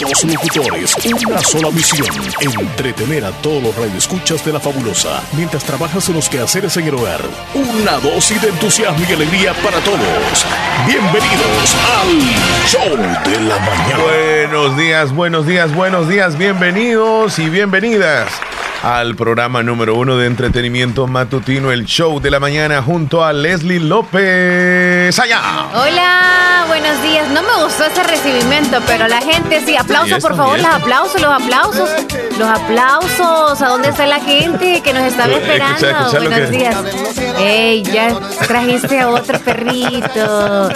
Dos locutores, una sola misión, entretener a todos los radioescuchas de la fabulosa, mientras trabajas en los quehaceres en el hogar. Una dosis de entusiasmo y alegría para todos. Bienvenidos al Show de la Mañana. Buenos días, buenos días, buenos días, bienvenidos y bienvenidas al programa número uno de entretenimiento matutino, el show de la mañana, junto a Leslie López. ¡Allá! Hola, buenos días. No me gustó ese recibimiento, pero la gente sí. Aplausos, por favor, los aplausos, los aplausos. Los aplausos. ¿A dónde está la gente que nos estaba esperando? buenos días. Ey, ya trajiste a otro perrito.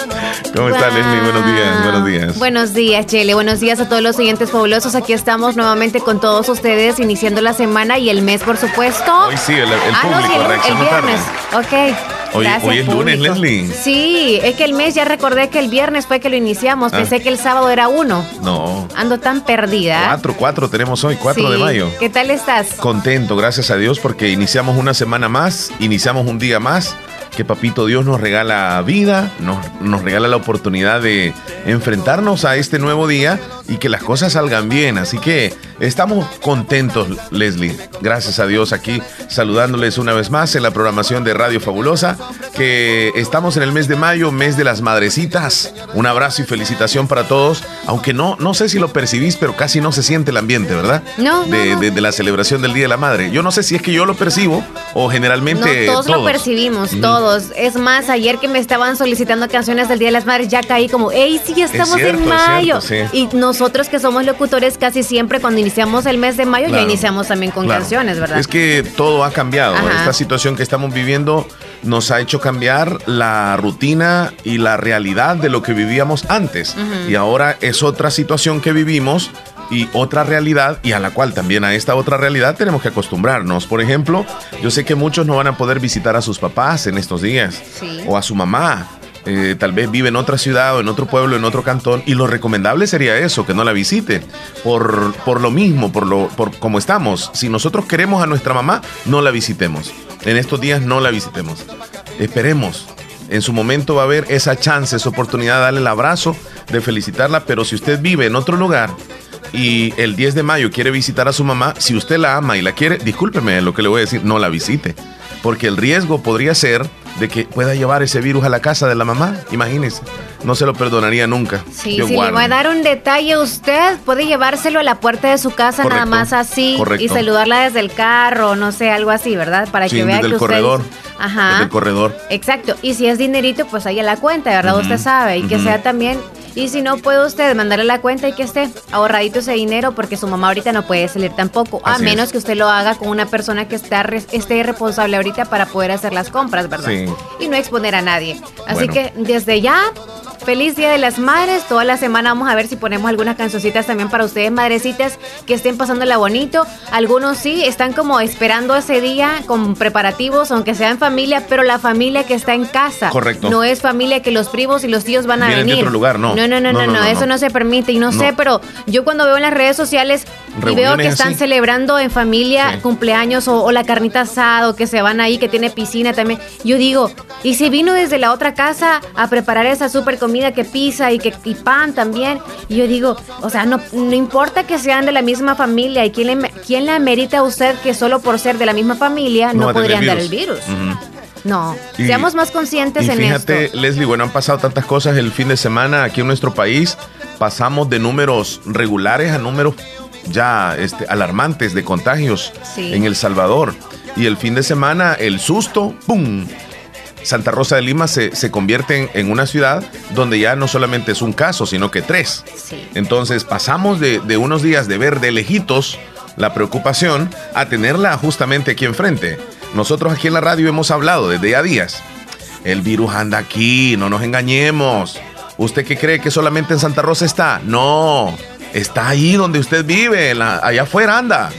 ¿Cómo está, Leslie? Buenos días, buenos días. Buenos días, Chele. Buenos días a todos los oyentes fabulosos. Aquí estamos nuevamente con todos ustedes, iniciando la semana y el mes, por supuesto. Hoy sí, el, ah, público no, el, viernes. Ok. Hoy, hoy es lunes, Leslie. Sí, es que el mes ya recordé que el viernes fue que lo iniciamos. Ah. Pensé que el sábado era uno. No. Ando tan perdida. Cuatro, cuatro tenemos hoy, cuatro de mayo. ¿Qué tal estás? Contento, gracias a Dios, porque iniciamos una semana más, iniciamos un día más que Papito Dios nos regala vida, nos, nos, regala la oportunidad de enfrentarnos a este nuevo día y que las cosas salgan bien. Así que estamos contentos, Leslie. Gracias a Dios aquí saludándoles una vez más en la programación de Radio Fabulosa, que estamos en el mes de mayo, mes de las madrecitas. Un abrazo y felicitación para todos, aunque no, no sé si lo percibís, pero casi no se siente el ambiente, ¿verdad? No. De, de, la celebración del Día de la Madre. Yo no sé si es que yo lo percibo o generalmente... todos, lo percibimos, todos. Es más, ayer que me estaban solicitando canciones del Día de las Madres, ya caí como, ¡Ey, sí, ya estamos en mayo! Y nosotros que somos locutores casi siempre cuando iniciamos el mes de mayo ya iniciamos también con canciones, ¿verdad? Es que todo ha cambiado. Esta situación que estamos viviendo nos ha hecho cambiar la rutina y la realidad de lo que vivíamos antes. Y ahora es otra situación que vivimos y otra realidad y a la cual también a esta otra realidad tenemos que acostumbrarnos. Por ejemplo, yo sé que muchos no van a poder visitar a sus papás en estos días o a su mamá. Eh, tal vez vive en otra ciudad o en otro pueblo, en otro cantón, y lo recomendable sería eso, que no la visite, por, por lo mismo, por lo por como estamos. Si nosotros queremos a nuestra mamá, no la visitemos. En estos días no la visitemos. Esperemos. En su momento va a haber esa chance, esa oportunidad de darle el abrazo, de felicitarla, pero si usted vive en otro lugar, y el 10 de mayo quiere visitar a su mamá, si usted la ama y la quiere, discúlpeme lo que le voy a decir, no la visite. Porque el riesgo podría ser de que pueda llevar ese virus a la casa de la mamá. Imagínese, no se lo perdonaría nunca. Sí, si le va a dar un detalle usted, puede llevárselo a la puerta de su casa nada más así y saludarla desde el carro, no sé, algo así, ¿verdad? Para que vea que el corredor. Ajá. Desde el corredor. Exacto. Y si es dinerito, pues ahí a la cuenta, ¿verdad? Usted sabe. Y que sea también y si no puede usted mandarle la cuenta y que esté ahorradito ese dinero porque su mamá ahorita no puede salir tampoco, a menos que usted lo haga con una persona que está esté responsable ahorita para poder hacer las compras, ¿verdad? Y no exponer a nadie. Así que desde ya Feliz Día de las Madres. Toda la semana vamos a ver si ponemos algunas cancioncitas también para ustedes, madrecitas, que estén pasándola bonito. Algunos sí, están como esperando ese día con preparativos, aunque sea en familia, pero la familia que está en casa. Correcto. No es familia que los primos y los tíos van a venir. otro lugar, no. No, no, no, no, no, eso no se permite. Y no, sé, pero yo cuando veo en las redes sociales y veo que están celebrando en familia cumpleaños o, la carnita asado, que se van ahí, que tiene piscina también, yo digo, ¿y si vino desde la otra casa a preparar esa super comida? que pisa y que y pan también. Y yo digo, o sea, no, no importa que sean de la misma familia y quién le, quién le amerita a usted que solo por ser de la misma familia no, podrían dar el virus. No, seamos más conscientes en esto. Fíjate, Leslie, bueno, han pasado tantas cosas el fin de semana aquí en nuestro país. Pasamos de números regulares a números ya este, alarmantes de contagios en El Salvador. Y el fin de semana, el susto, ¡pum! Santa Rosa de Lima se, se convierte en, una ciudad donde ya no solamente es un caso, sino que tres. Entonces pasamos de, unos días de ver de lejitos la preocupación a tenerla justamente aquí enfrente. Nosotros aquí en la radio hemos hablado desde ya días. El virus anda aquí, no nos engañemos. ¿Usted qué cree que solamente en Santa Rosa está? No, está ahí donde usted vive, allá afuera anda.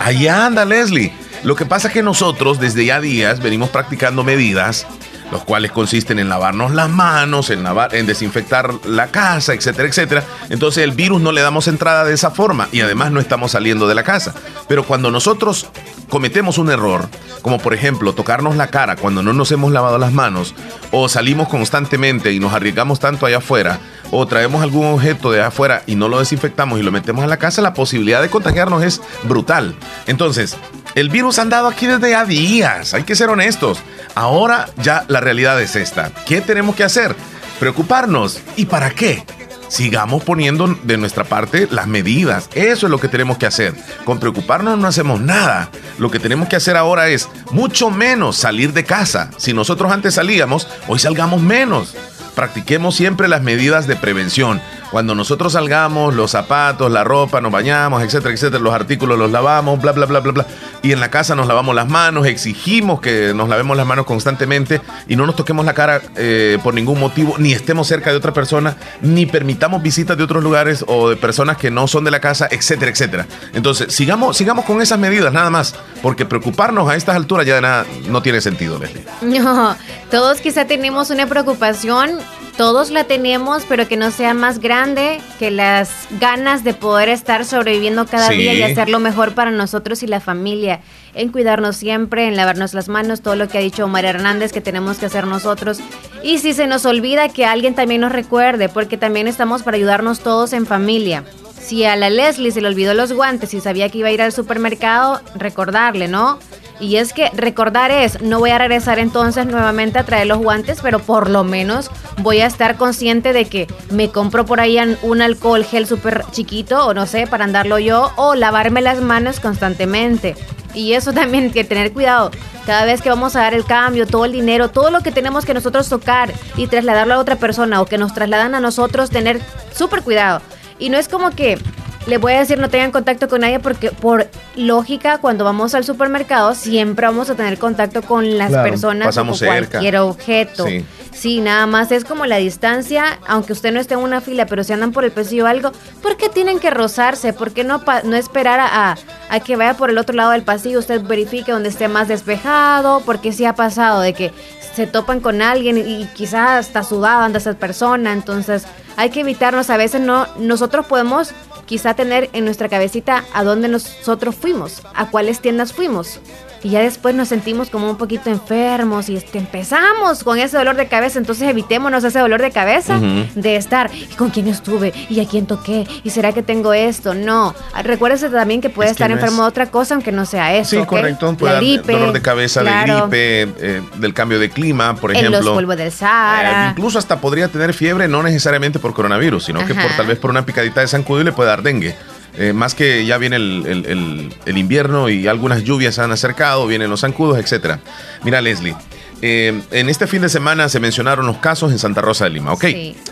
Allá anda Leslie. Lo que pasa es que nosotros desde ya días venimos practicando medidas los cuales consisten en lavarnos las manos, en, lavar, en desinfectar la casa, etcétera, etcétera. Entonces el virus no le damos entrada de esa forma y además no estamos saliendo de la casa. Pero cuando nosotros cometemos un error, como por ejemplo tocarnos la cara cuando no nos hemos lavado las manos, o salimos constantemente y nos arriesgamos tanto allá afuera, o traemos algún objeto de afuera y no lo desinfectamos y lo metemos en la casa, la posibilidad de contagiarnos es brutal. Entonces, el virus ha andado aquí desde a días, hay que ser honestos. Ahora ya la realidad es esta. ¿Qué tenemos que hacer? Preocuparnos. ¿Y para qué? sigamos poniendo de nuestra parte las medidas. Eso es lo que tenemos que hacer. Con preocuparnos no hacemos nada. Lo que tenemos que hacer ahora es mucho menos salir de casa. Si nosotros antes salíamos, hoy salgamos menos. Practiquemos siempre las medidas de prevención. Cuando nosotros salgamos, los zapatos, la ropa, nos bañamos, etcétera, etcétera, los artículos los lavamos, bla, bla, bla, bla, bla. Y en la casa nos lavamos las manos, exigimos que nos lavemos las manos constantemente y no nos toquemos la cara eh, por ningún motivo, ni estemos cerca de otra persona, ni permitamos visitas de otros lugares o de personas que no son de la casa, etcétera, etcétera. Entonces, sigamos, sigamos con esas medidas, nada más, porque preocuparnos a estas alturas ya de nada no tiene sentido, Leslie. No, todos quizá tenemos una preocupación todos la tenemos, pero que no sea más grande que las ganas de poder estar sobreviviendo cada día y hacerlo mejor para nosotros y la familia, en cuidarnos siempre, en lavarnos las manos, todo lo que ha dicho Omar Hernández que tenemos que hacer nosotros. Y si se nos olvida que alguien también nos recuerde, porque también estamos para ayudarnos todos en familia. Si a la Leslie se le olvidó los guantes y sabía que iba a ir al supermercado, recordarle, ¿no? Y es que recordar es, no voy a regresar entonces nuevamente a traer los guantes, pero por lo menos voy a estar consciente de que me compro por ahí un alcohol gel súper chiquito o no sé, para andarlo yo o lavarme las manos constantemente. Y eso también que tener cuidado. Cada vez que vamos a dar el cambio, todo el dinero, todo lo que tenemos que nosotros tocar y trasladarlo a otra persona o que nos trasladan a nosotros, tener súper cuidado. Y no es como que le voy a decir no tengan contacto con nadie porque por lógica cuando vamos al supermercado siempre vamos a tener contacto con las personas o cualquier objeto. Sí. nada más es como la distancia, aunque usted no esté en una fila, pero si andan por el pasillo o algo, ¿por qué tienen que rozarse? ¿Por qué no, no esperar a, a, que vaya por el otro lado del pasillo, usted verifique donde esté más despejado? Porque sí ha pasado de que se topan con alguien y quizás está sudado anda esa persona, entonces hay que evitarnos, a veces no, nosotros podemos quizá tener en nuestra cabecita a dónde nosotros fuimos, a cuáles tiendas fuimos y ya después nos sentimos como un poquito enfermos y este, empezamos con ese dolor de cabeza, entonces evitémonos ese dolor de cabeza de estar, ¿y con quién estuve? ¿Y a quién toqué? ¿Y será que tengo esto? No, recuérdese también que puede estar enfermo de otra cosa aunque no sea eso. Sí, correcto, puede gripe, dolor de cabeza, de gripe, eh, del cambio de clima, por ejemplo. En los polvos del Sahara. Eh, incluso hasta podría tener fiebre, no necesariamente por coronavirus, sino que por tal vez por una picadita de zancudo y le puede dar dengue. Eh, más que ya viene el, invierno y algunas lluvias se han acercado, vienen los zancudos, etc. Mira, Leslie, eh, en este fin de semana se mencionaron los casos en Santa Rosa de Lima, ¿ok?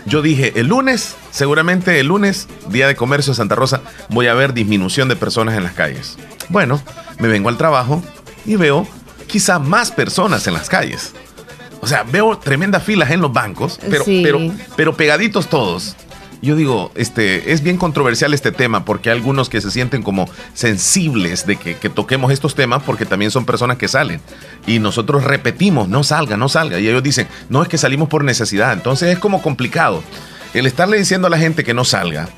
Yo dije, el lunes, seguramente el lunes, día de comercio en Santa Rosa, voy a ver disminución de personas en las calles. Bueno, me vengo al trabajo y veo quizá más personas en las calles. O sea, veo tremendas filas en los bancos, pero, pero, pero pegaditos todos yo digo, este, es bien controversial este tema porque hay algunos que se sienten como sensibles de que, toquemos estos temas porque también son personas que salen. Y nosotros repetimos, no salga, no salga. Y ellos dicen, no es que salimos por necesidad. Entonces es como complicado el estarle diciendo a la gente que no salga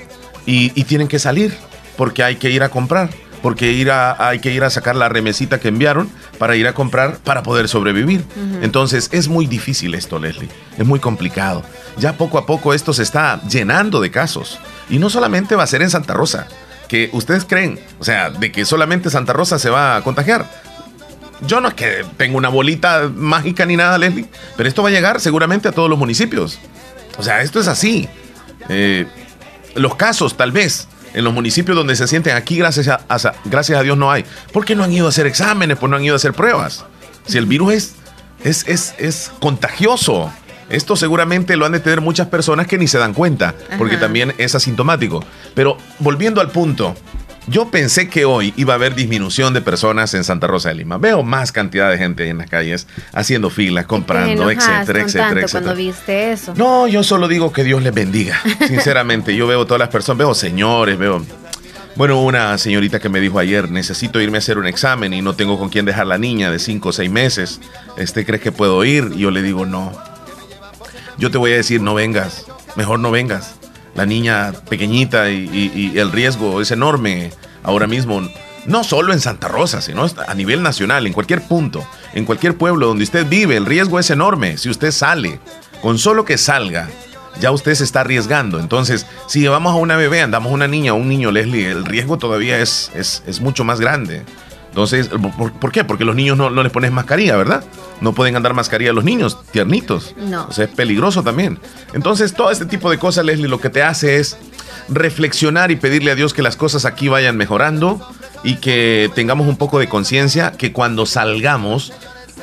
y, y tienen que salir porque hay que ir a comprar porque ir a, hay que ir a sacar la remesita que enviaron para ir a comprar para poder sobrevivir. Entonces es muy difícil esto, Leslie. Es muy complicado. Ya poco a poco esto se está llenando de casos. Y no solamente va a ser en Santa Rosa, que ustedes creen, o sea, de que solamente Santa Rosa se va a contagiar. Yo no es que tenga una bolita mágica ni nada, Leslie, pero esto va a llegar seguramente a todos los municipios. O sea, esto es así. Eh, los casos, tal vez, en los municipios donde se sienten aquí, gracias a, gracias a Dios no hay. ¿Por qué no han ido a hacer exámenes? Pues no han ido a hacer pruebas. Si el virus es, es, es, es contagioso. Esto seguramente lo han de tener muchas personas que ni se dan cuenta, porque también es asintomático. Pero volviendo al punto, yo pensé que hoy iba a haber disminución de personas en Santa Rosa de Lima. Veo más cantidad de gente en las calles haciendo filas, comprando, etcétera, etcétera, etcétera. cuando viste eso? No, yo solo digo que Dios les bendiga. Sinceramente, yo veo todas las personas, veo señores, veo bueno, una señorita que me dijo ayer, necesito irme a hacer un examen y no tengo con quién dejar la niña de 5 o 6 meses. ¿Este crees que puedo ir? Y yo le digo, no. Yo te voy a decir, no vengas. Mejor no vengas la niña pequeñita y, el riesgo es enorme ahora mismo, no solo en Santa Rosa, sino a nivel nacional, en cualquier punto, en cualquier pueblo donde usted vive, el riesgo es enorme si usted sale. Con solo que salga, ya usted se está arriesgando. Entonces, si llevamos a una bebé, andamos a una niña o un niño, Leslie, el riesgo todavía es, es, mucho más grande. Entonces, ¿por, qué? Porque los niños no, no, les pones mascarilla, ¿verdad? No pueden andar mascarilla los niños, tiernitos. No. O sea, es peligroso también. Entonces, todo este tipo de cosas, Leslie, lo que te hace es reflexionar y pedirle a Dios que las cosas aquí vayan mejorando y que tengamos un poco de conciencia que cuando salgamos,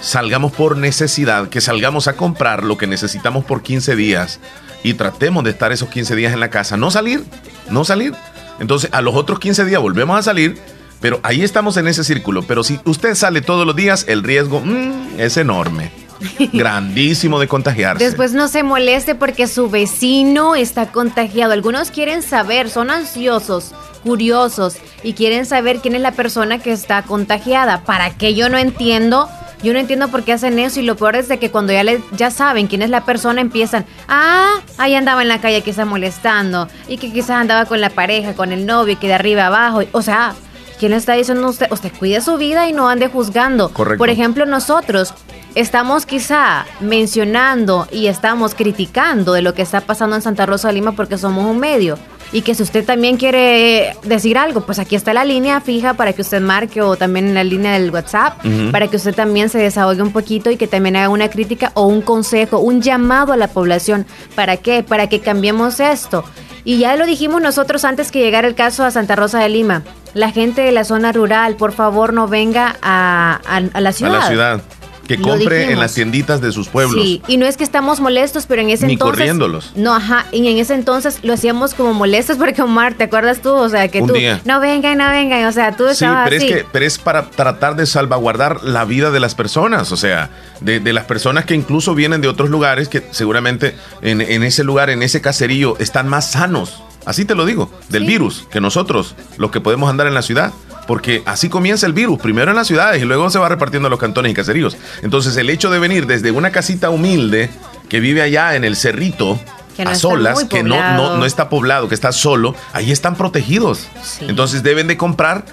salgamos por necesidad, que salgamos a comprar lo que necesitamos por 15 días y tratemos de estar esos 15 días en la casa, no salir, no salir. Entonces, a los otros 15 días volvemos a salir, pero ahí estamos en ese círculo. Pero si usted sale todos los días, el riesgo mm, es enorme. Grandísimo de contagiarse. Después no se moleste porque su vecino está contagiado. Algunos quieren saber, son ansiosos, curiosos y quieren saber quién es la persona que está contagiada. ¿Para qué yo no entiendo? Yo no entiendo por qué hacen eso y lo peor es de que cuando ya, le, ya saben quién es la persona empiezan, ah, ahí andaba en la calle quizás molestando y que quizás andaba con la pareja, con el novio y que de arriba abajo. O sea, ¿quién está diciendo usted? Usted cuide su vida y no ande juzgando. Correcto. Por ejemplo, nosotros estamos quizá mencionando y estamos criticando de lo que está pasando en Santa Rosa de Lima porque somos un medio y que si usted también quiere decir algo, pues aquí está la línea fija para que usted marque o también en la línea del WhatsApp, para que usted también se desahogue un poquito y que también haga una crítica o un consejo, un llamado a la población. ¿Para qué? Para que cambiemos esto. Y ya lo dijimos nosotros antes que llegara el caso a Santa Rosa de Lima. La gente de la zona rural, por favor, no venga a, a la ciudad. A la ciudad. Que compre en las tienditas de sus pueblos. Sí, y no es que estamos molestos, pero en ese Ni entonces. corriéndolos. No, ajá. Y en ese entonces lo hacíamos como molestos porque Omar, ¿te acuerdas tú? O sea, que tú. No vengan, no vengan. O sea, tú Sí, pero es que pero es para tratar de salvaguardar la vida de las personas. O sea, de, de las personas que incluso vienen de otros lugares que seguramente en, en ese lugar, en ese caserío, están más sanos. Así te lo digo, del virus, que nosotros, los que podemos andar en la ciudad porque así comienza el virus, primero en las ciudades y luego se va repartiendo a los cantones y caseríos. Entonces el hecho de venir desde una casita humilde que vive allá en el cerrito, a solas, que no, no, está poblado, que está solo, ahí están protegidos. Entonces deben de comprar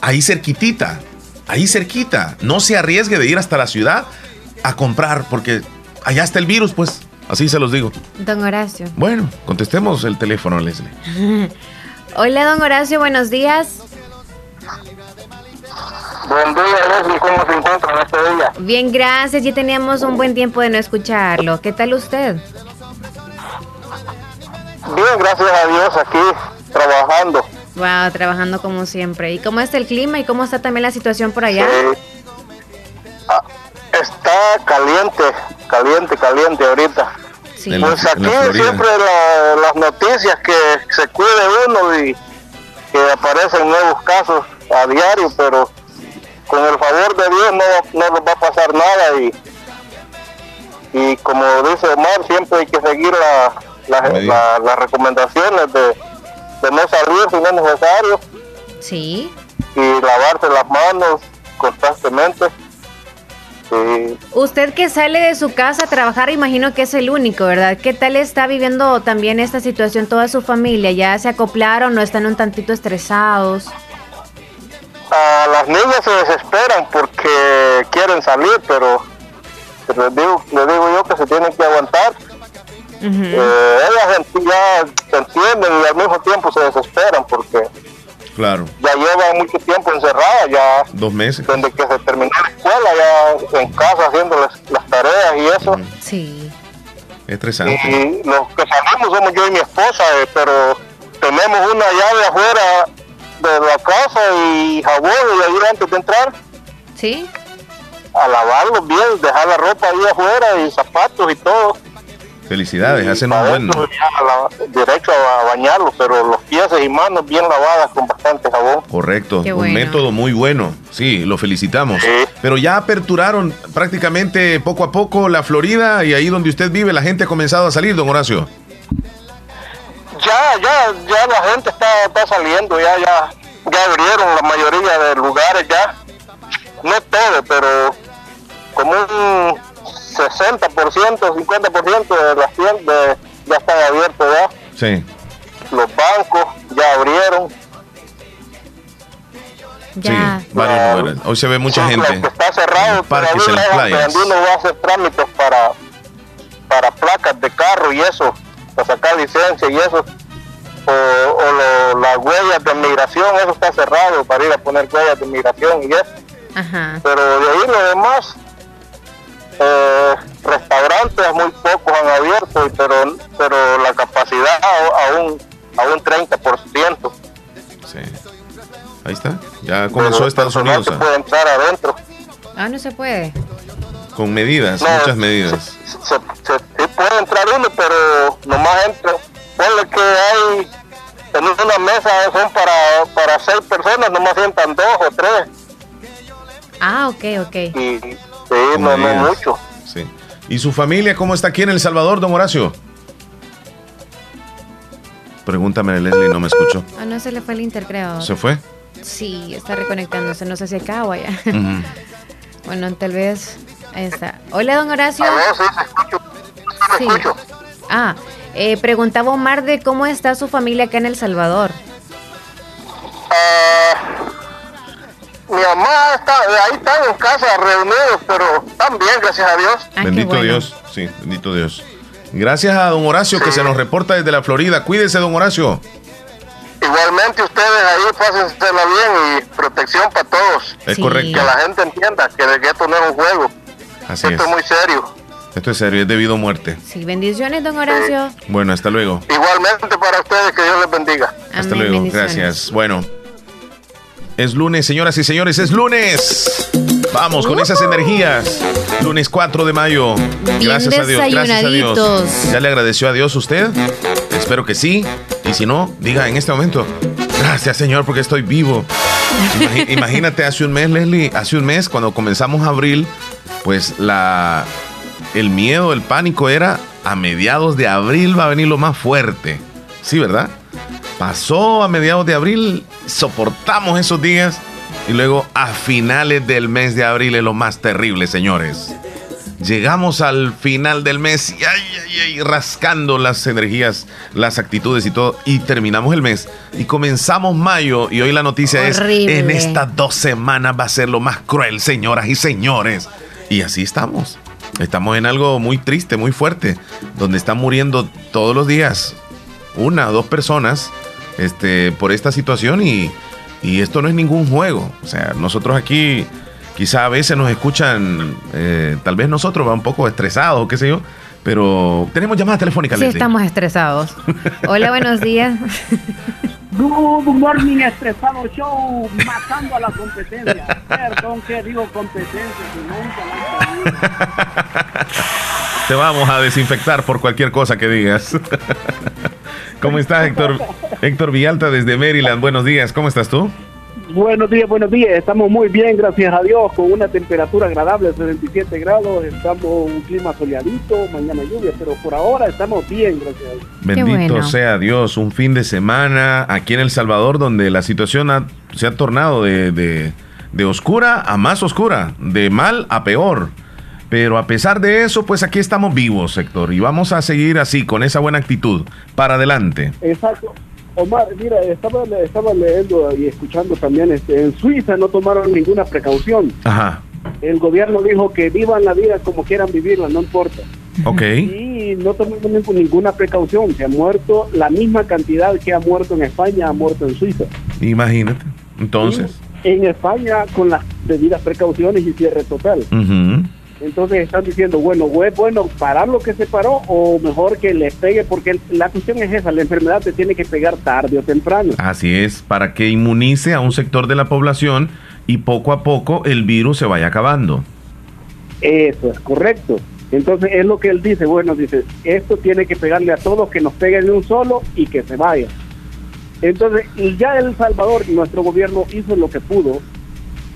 ahí cerquitita, ahí cerquita. No se arriesgue de ir hasta la ciudad a comprar, porque allá está el virus, pues. Así se los digo. Don Horacio. Bueno, contestemos el teléfono, Leslie. Hola, don Horacio, buenos días. Buen día, Leslie. ¿Cómo se encuentra en este día? Bien, gracias. Ya teníamos un buen tiempo de no escucharlo. ¿Qué tal usted? Bien, gracias a Dios, aquí trabajando. Wow, trabajando como siempre. ¿Y cómo está el clima y cómo está también la situación por allá? Ah, está caliente, caliente, caliente ahorita. Sí. Pues aquí siempre las noticias que se cuide uno y que aparecen nuevos casos a diario, pero con el favor de Dios no, no nos va a pasar nada y, y como dice Omar, siempre hay que seguir las recomendaciones de, de, no salir si no es necesario. Sí. Y lavarse las manos constantemente. Usted que sale de su casa a trabajar, imagino que es el único, ¿verdad? ¿Qué tal está viviendo también esta situación toda su familia? ¿Ya se acoplaron o están un tantito estresados? las niñas se desesperan porque quieren salir, pero les digo, digo yo que se tienen que aguantar. Eh, ellas ya entienden y al mismo tiempo se desesperan porque claro. ya llevan mucho tiempo encerradas, ya dos meses. Desde que se terminó la escuela, ya en casa haciendo las, tareas y eso. Sí. Estresante. Y, los que salimos somos yo y mi esposa, eh, pero tenemos una llave afuera de la casa y jabón y ahí antes de entrar. Sí. A lavarlos bien, dejar la ropa ahí afuera y zapatos y todo. Felicidades, hacen un buen. derecho a bañarlos, pero los pies y manos bien lavadas con bastante jabón. Correcto, un método muy bueno. Sí, lo felicitamos. Pero ya aperturaron prácticamente poco a poco la Florida y ahí donde usted vive la gente ha comenzado a salir, don Horacio ya, ya, ya la gente está, está saliendo, ya, ya, ya abrieron la mayoría de lugares ya. No todo, pero como un 60%, 50% de las tiendas ya están abiertos ya. Sí. Los bancos ya abrieron. Ya. Sí, varios lugares. Hoy se ve mucha gente. Está cerrado, parques, en uno va a hacer trámites para, para placas de carro y eso para sacar licencia y eso, o, las huellas de migración, eso está cerrado para ir a poner huellas de migración y eso. Pero de ahí lo demás, eh, restaurantes muy pocos han abierto, pero, pero la capacidad aún a un 30%. Sí. Ahí está. Ya comenzó Estados Unidos. No se puede entrar adentro. Ah, no se puede. Con medidas, muchas medidas. Se, puede entrar uno, pero nomás entra. Ponle que hay en una mesa son para, para seis personas, nomás sientan dos o tres. Ah, ok, ok. Y, sí, no, no mucho. Sí. ¿Y su familia cómo está aquí en El Salvador, don Horacio? Pregúntame, Leslie, no me escuchó. Ah, no, se le fue el intercreo. ¿Se fue? Sí, está reconectándose, no sé si acá o allá. bueno, tal vez. Ahí está. Hola, don Horacio. sí, Ah, eh, preguntaba Omar de cómo está su familia acá en El Salvador. Ah, mi mamá está, ahí están en casa reunidos, pero están bien, gracias a Dios. Ah, bendito Dios, sí, bendito Dios. Gracias a don Horacio que se nos reporta desde la Florida. Cuídese, don Horacio. Igualmente ustedes ahí pásensela bien y protección para todos. Es correcto. Que la gente entienda que, esto no es un juego. Así esto es. muy serio. Esto es serio, es debido a muerte. Sí, bendiciones, don Horacio. Bueno, hasta luego. Igualmente para ustedes, que Dios les bendiga. hasta luego, gracias. Bueno, es lunes, señoras y señores, es lunes. Vamos con esas energías. Lunes 4 de mayo. Gracias a Dios. Gracias a Dios. ¿Ya le agradeció a Dios usted? Espero que sí. Y si no, diga en este momento, gracias Señor porque estoy vivo. Imagínate hace un mes, Leslie, hace un mes cuando comenzamos abril, pues la el miedo, el pánico era a mediados de abril va a venir lo más fuerte. Sí, ¿verdad? Pasó a mediados de abril, soportamos esos días y luego a finales del mes de abril es lo más terrible, señores. Llegamos al final del mes y ay, ay, ay, rascando las energías, las actitudes y todo. Y terminamos el mes. Y comenzamos mayo. Y hoy la noticia es: en estas dos semanas va a ser lo más cruel, señoras y señores. Y así estamos. Estamos en algo muy triste, muy fuerte, donde están muriendo todos los días una o dos personas este, por esta situación y y esto no es ningún juego. O sea, nosotros aquí quizá a veces nos escuchan, eh, tal vez nosotros va un poco estresados, qué sé yo, pero tenemos llamadas telefónicas. Sí, estamos estresados. Hola, buenos días. Good morning, estresado show, matando a la competencia. Perdón que digo competencia, si nunca Te vamos a desinfectar por cualquier cosa que digas. ¿Cómo estás, Héctor? Héctor Villalta desde Maryland. Buenos días, ¿cómo estás tú? Buenos días, buenos días. Estamos muy bien, gracias a Dios, con una temperatura agradable de 77 grados. Estamos un clima soleadito, mañana lluvia, pero por ahora estamos bien, gracias a Dios. Bendito sea Dios. Un fin de semana aquí en El Salvador donde la situación se ha tornado de oscura a más oscura, de mal a peor. Pero a pesar de eso, pues aquí estamos vivos, sector, y vamos a seguir así, con esa buena actitud. Para adelante. Exacto. Omar, mira, estaba, estaba leyendo y escuchando también, este, en Suiza no tomaron ninguna precaución. Ajá. El gobierno dijo que vivan la vida como quieran vivirla, no importa. Ok. Y no tomaron ninguna precaución. Se ha muerto la misma cantidad que ha muerto en España, ha muerto en Suiza. Imagínate. Entonces. en España, con las debidas precauciones y cierre total. Entonces están diciendo, bueno, ¿es bueno parar lo que se paró o mejor que le pegue? Porque la cuestión es esa, la enfermedad te tiene que pegar tarde o temprano. Así es, para que inmunice a un sector de la población y poco a poco el virus se vaya acabando. Eso es correcto. Entonces es lo que él dice, bueno, dice, esto tiene que pegarle a todos, que nos peguen de un solo y que se vaya. Entonces, y ya El Salvador, nuestro gobierno hizo lo que pudo,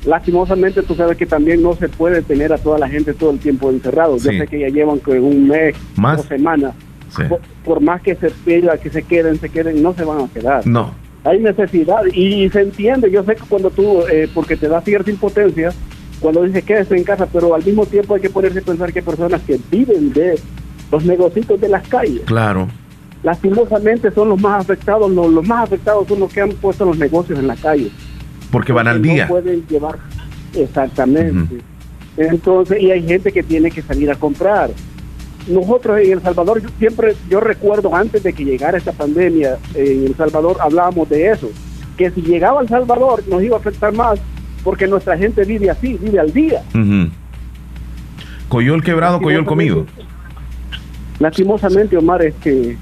lastimosamente tú sabes que también no se puede tener a toda la gente todo el tiempo encerrado. Yo sé que ya llevan un mes, ¿Más? dos semanas. Por, más que se pida que se queden, se queden, no se van a quedar. No. Hay necesidad y, se entiende. Yo sé que cuando tú, eh, porque te da cierta impotencia, cuando dices quédese en casa, pero al mismo tiempo hay que ponerse a pensar que hay personas que viven de los negocios de las calles. Claro. Lastimosamente son los más afectados, los, los más afectados son los que han puesto los negocios en la calle. Porque van al día. No pueden llevar, exactamente. Entonces, y hay gente que tiene que salir a comprar. nosotros en El Salvador, siempre, yo recuerdo antes de que llegara esta pandemia, en El Salvador hablábamos de eso, que si llegaba El Salvador nos iba a afectar más porque nuestra gente vive así, vive al día. Coyó el quebrado, coyó el comido. Lastimosamente, Omar, este,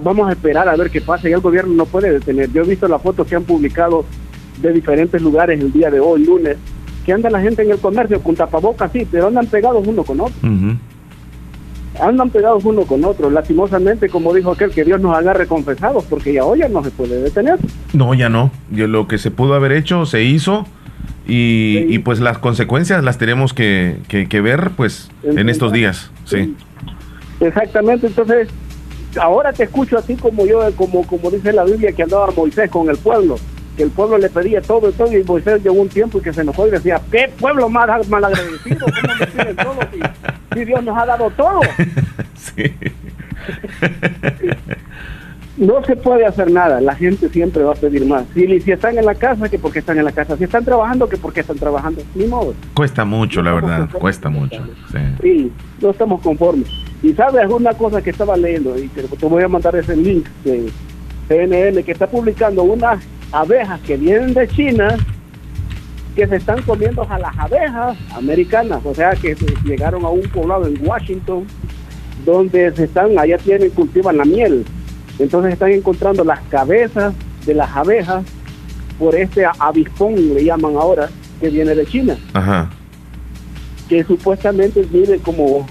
vamos a esperar a ver qué pasa y el gobierno no puede detener. Yo he visto las fotos que han publicado de diferentes lugares el día de hoy, lunes, que anda la gente en el comercio con tapabocas, sí, pero andan pegados uno con otro. Andan pegados uno con otro. Lastimosamente, como dijo aquel, que Dios nos agarre confesados, porque ya hoy ya no se puede detener. No, ya no. Yo, lo que se pudo haber hecho, se hizo. Y, pues las consecuencias las tenemos que, que, ver pues en estos días. Sí. Exactamente. Entonces, ahora te escucho así como yo, como, como dice la Biblia, que andaba Moisés con el pueblo que el pueblo le pedía todo y todo, y Moisés llegó un tiempo y que se enojó y decía, ¿qué pueblo más mal agradecido? ¿Cómo me piden todo si, Dios nos ha dado todo? Sí. no se puede hacer nada, la gente siempre va a pedir más. Si, si están en la casa, que porque están en la casa. Si están trabajando, que porque están trabajando. Ni modo. Cuesta mucho, la verdad, cuesta mucho. Sí. no estamos conformes. Y sabes una cosa que estaba leyendo, y te, te voy a mandar ese link de CNN, que está publicando una abejas que vienen de China que se están comiendo a las abejas americanas, o sea que llegaron a un poblado en Washington donde se están, allá tienen, cultivan la miel, entonces están encontrando las cabezas de las abejas por este avispón, le llaman ahora, que viene de China. Ajá. Que supuestamente viene como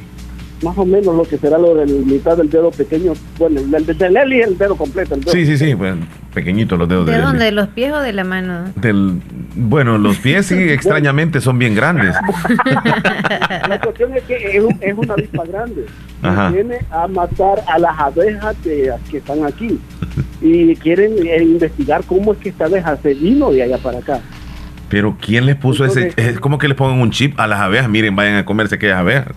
más o menos lo que será lo del mitad del dedo pequeño, bueno, el del Eli el dedo completo. Sí, sí, sí, bueno, pequeñitos los dedos de, de dónde? ¿De los pies o de la mano? Del, bueno, los pies sí, extrañamente son bien grandes. la cuestión es que es, una avispa grande. Viene a matar a las abejas que, que están aquí. Y quieren eh, investigar cómo es que esta abeja se vino de allá para acá. Pero ¿quién les puso ese? Es como que les pongan un chip a las abejas. Miren, vayan a comerse aquellas abejas.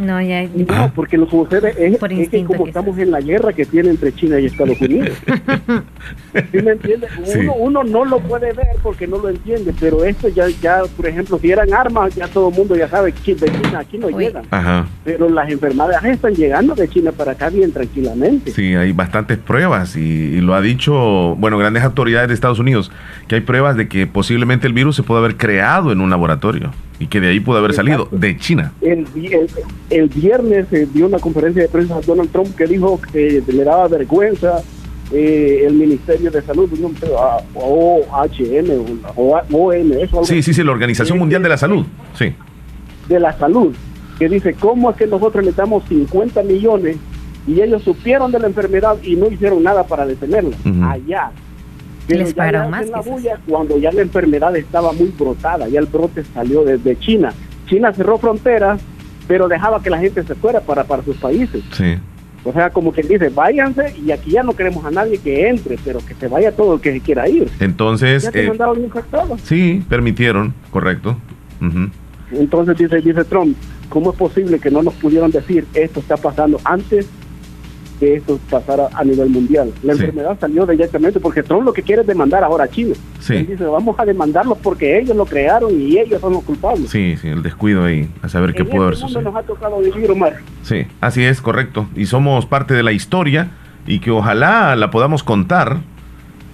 No, ya. No, porque lo que sucede es, que como estamos en la guerra que tiene entre China y Estados Unidos. ¿Sí me entiendes? Uno, no lo puede ver porque no lo entiende, pero esto ya, ya por ejemplo, si eran armas, ya todo el mundo ya sabe que de China aquí no llegan. Pero las enfermedades están llegando de China para acá bien tranquilamente. Sí, hay bastantes pruebas y, lo ha dicho, bueno, grandes autoridades de Estados Unidos, que hay pruebas de que posiblemente el virus se puede haber creado en un laboratorio y que de ahí pudo haber salido, de China. El, el, viernes se dio una conferencia de prensa a Donald Trump que dijo que le daba vergüenza eh, el Ministerio de Salud, OHM o OMS. Sí, sí, sí, la Organización Mundial de la Salud, sí. De la Salud, que dice, ¿cómo es que nosotros le damos 50 millones y ellos supieron de la enfermedad y no hicieron nada para detenerla? Allá les más. La bulla cuando ya la enfermedad estaba muy brotada, ya el brote salió desde China. China cerró fronteras, pero dejaba que la gente se fuera para, para sus países. Sí. O sea, como que dice, váyanse y aquí ya no queremos a nadie que entre, pero que se vaya todo el que se quiera ir. Entonces, eh, sí, permitieron, correcto. Entonces dice, dice Trump, ¿cómo es posible que no nos pudieran decir esto está pasando antes que esto pasara a nivel mundial. La enfermedad salió directamente porque Trump lo que quiere es demandar ahora a China. Él dice, vamos a demandarlos porque ellos lo crearon y ellos son los culpables. Sí, sí, el descuido ahí, a saber qué puede haber este sucedido. nos ha tocado vivir, Omar. Sí, así es, correcto. Y somos parte de la historia y que ojalá la podamos contar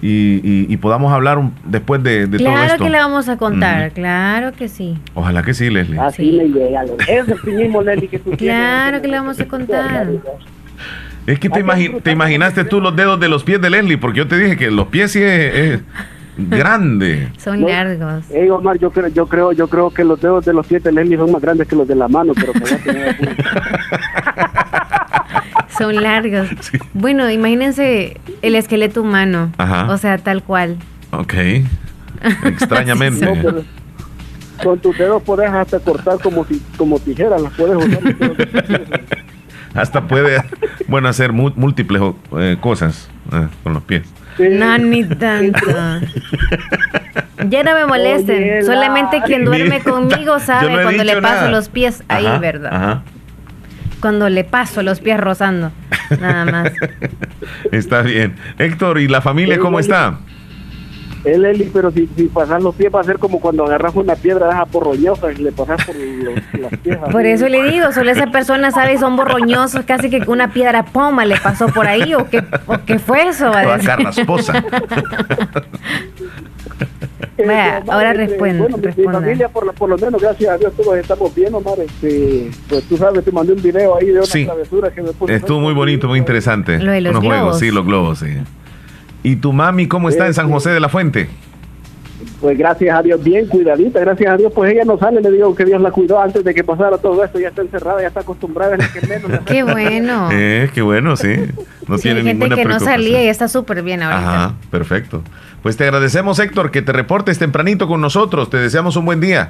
y, podamos hablar después de, todo esto. Claro que la vamos a contar, claro que sí. Ojalá que sí, Leslie. Así le llega. Es el Leslie, que tú Claro que la vamos a contar. Es que te, te imaginaste tú los dedos de los pies de Leslie, porque yo te dije que los pies sí es, grande. Son largos. Hey, Omar, yo creo, yo creo, yo creo que los dedos de los pies de Leslie son más grandes que los de la mano, pero Son largos. Bueno, imagínense el esqueleto humano. O sea, tal cual. Ok. Extrañamente. con tus dedos puedes hasta cortar como, como tijeras, las puedes usar. Hasta puede, bueno, hacer múltiples eh, cosas eh, con los pies. No, ni tanto. Ya no me molesten. Solamente quien duerme conmigo sabe cuando le paso los pies ahí, ¿verdad? Cuando le paso los pies rozando. Nada más. Está bien. Héctor, ¿y la familia cómo está? El Eli, pero si, si pasas los pies va a ser como cuando agarras una piedra deja borroñosa y le pasas por los, pies. Por eso le digo, solo esa persona sabe son borroñosos, casi que una piedra poma le pasó por ahí o qué, o qué fue eso. Va a esposa. Vaya, ahora responde. Bueno, mi, familia, por, por, lo menos, gracias a Dios, todos estamos bien, Omar. Este, pues tú sabes, te mandé un video ahí de una travesura que me puse. Estuvo muy bonito, muy interesante. Lo de los globos. sí, los globos, sí. ¿Y tu mami cómo está en San José de la Fuente? Pues gracias a Dios, bien cuidadita, gracias a Dios, pues ella no sale, le digo que Dios la cuidó antes de que pasara todo esto, ya está encerrada, ya está acostumbrada en que menos. qué bueno. Eh, qué bueno, sí. No tiene gente ninguna que no salía y está súper bien ahorita. Ajá, perfecto. Pues te agradecemos, Héctor, que te reportes tempranito con nosotros. Te deseamos un buen día.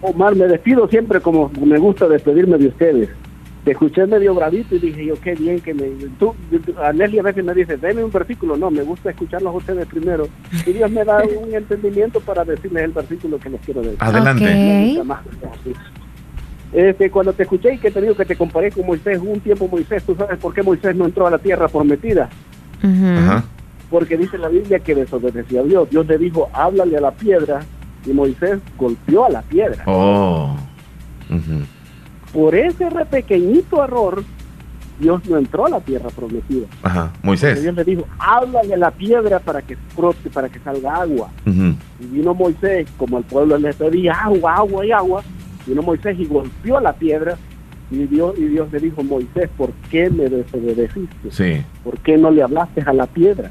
Omar, me despido siempre como me gusta despedirme de ustedes. Te escuché medio bravito y dije yo, qué bien que me... Tú, a Leslie a veces me dice, deme un versículo. No, me gusta escucharlos a ustedes primero. Y Dios me da un entendimiento para decirles el versículo que les quiero decir. Adelante. Este, cuando te escuché y que te digo que te comparé con Moisés, un tiempo Moisés, ¿tú sabes por qué Moisés no entró a la tierra prometida? Ajá porque dice la Biblia que desobedeció a Dios. Dios le dijo, háblale a la piedra, y Moisés golpeó a la piedra. Oh. Por ese pequeñito error, Dios no entró a la tierra prometida. Ajá, Moisés. Dios le dijo, háblale a la piedra para que brote, para que salga agua. Y vino Moisés, como el pueblo le pedía agua, agua y agua, vino Moisés y golpeó a la piedra. Y Dios, y Dios le dijo, Moisés, ¿por qué me desobedeciste? Sí. ¿Por qué no le hablaste a la piedra?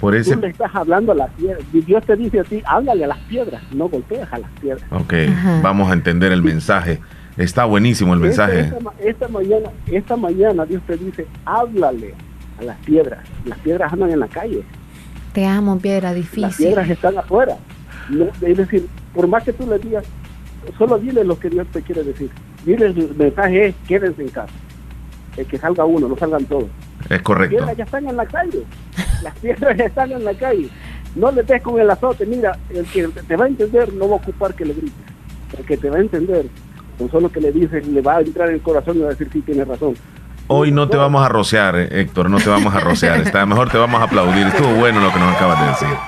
Por ese... Tú le estás hablando a las piedras. Dios te dice a ti, háblale a las piedras, no golpees a las piedras. Ok, vamos a entender el mensaje. Está buenísimo el mensaje. Esta, mañana, esta mañana Dios te dice, háblale a las piedras. Las piedras andan en la calle. Te amo, piedra difícil. Las piedras están afuera. es decir, por más que tú le digas, solo dile lo que Dios te quiere decir. Dile el mensaje es, quédense en casa. El que salga uno, no salgan todos. Es correcto. Las piedras ya están en la calle. Las piedras ya están en la calle. No le des con el azote. Mira, el que te va a entender no va a ocupar que le grites. El que te va a entender, con solo que le dices, le va a entrar en el corazón y va a decir, sí, tiene razón. Hoy no te vamos a rociar, eh, Héctor, no te vamos a rociar. Está mejor te vamos a aplaudir. Estuvo bueno lo que nos acabas de decir.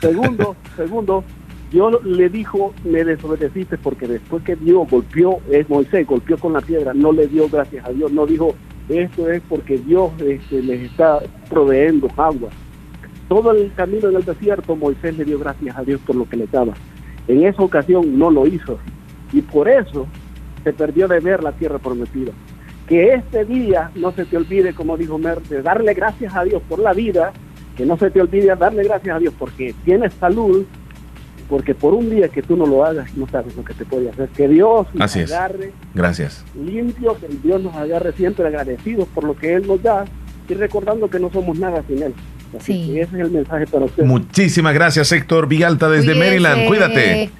Segundo, segundo, Dios le dijo, me desobedeciste porque después que Dios golpeó, es Moisés, golpeó con la piedra, no le dio gracias a Dios, no dijo, esto es porque Dios este, les está proveyendo agua. Todo el camino en el desierto, Moisés le dio gracias a Dios por lo que le daba. En esa ocasión no lo hizo. Y por eso se perdió de ver la tierra prometida. Que este día no se te olvide, como dijo Mer, de darle gracias a Dios por la vida, que no se te olvide darle gracias a Dios porque tienes salud, porque por un día que tú no lo hagas, no sabes lo que te puede hacer. Que Dios nos agarre Gracias. limpio, que Dios nos agarre siempre agradecidos por lo que Él nos da y recordando que no somos nada sin Él. Así ese es el mensaje para ustedes. Muchísimas gracias, Héctor Vigalta, desde Maryland. Cuídate.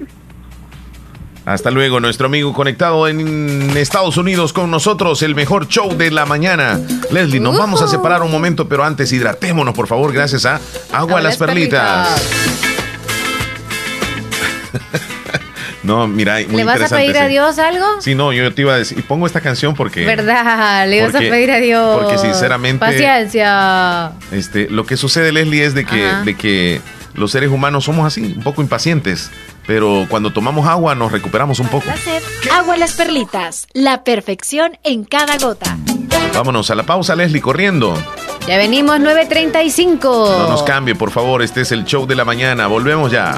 Hasta luego, nuestro amigo conectado en Estados Unidos con nosotros, el mejor show de la mañana. Leslie, nos vamos a separar un momento, pero antes hidratémonos, por favor, gracias a Agua, Las perlitas. No, mira, muy ¿Le vas a pedir a Dios algo? Sí, no, yo te iba a decir, pongo esta canción porque... ¿Verdad? Le vas a pedir a Dios. Porque sinceramente... Paciencia. Este, lo que sucede, Leslie, es de que, de que los seres humanos somos así, un poco impacientes. Pero cuando tomamos agua nos recuperamos un poco. Agua las perlitas, la perfección en cada gota. Vámonos a la pausa, Leslie, corriendo. Ya venimos 9.35. No nos cambie, por favor. Este es el show de la mañana. Volvemos ya.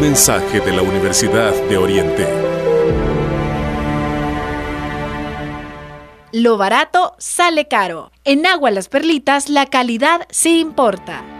Mensaje de la Universidad de Oriente. lo barato sale caro. En Agua Las Perlitas la calidad sí importa.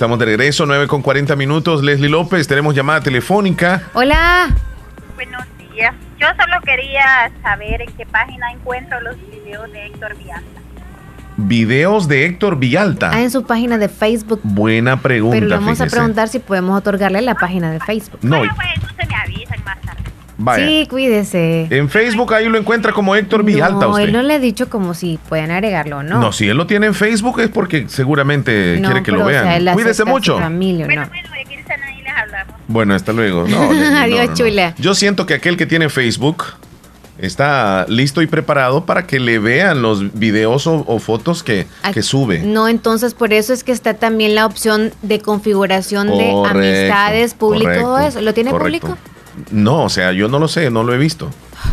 Estamos de regreso, 9 con 40 minutos. Leslie López, tenemos llamada telefónica. Hola. Buenos días. Yo solo quería saber en qué página encuentro los videos de Héctor Villalta. Videos de Héctor Villalta. Ah, en su página de Facebook. Buena pregunta. Pero vamos a preguntar si podemos otorgarle la página de Facebook. No. Bueno, pues, se me avisan más tarde. Sí, cuídese. En Facebook ahí lo encuentra como Héctor Villalta. No, él no le ha dicho como si pueden agregarlo, ¿no? No, si él lo tiene en Facebook es porque seguramente quiere que lo vean. cuídese mucho. Familia, bueno, bueno, de ahí les hablamos. Bueno, hasta luego. Adiós, chula. Yo siento que aquel que tiene Facebook está listo y preparado para que le vean los videos o, fotos que, que, sube. No, entonces por eso es que está también la opción de configuración de amistades público, eso. ¿Lo tiene público? No, o sea, yo no lo sé, no lo he visto.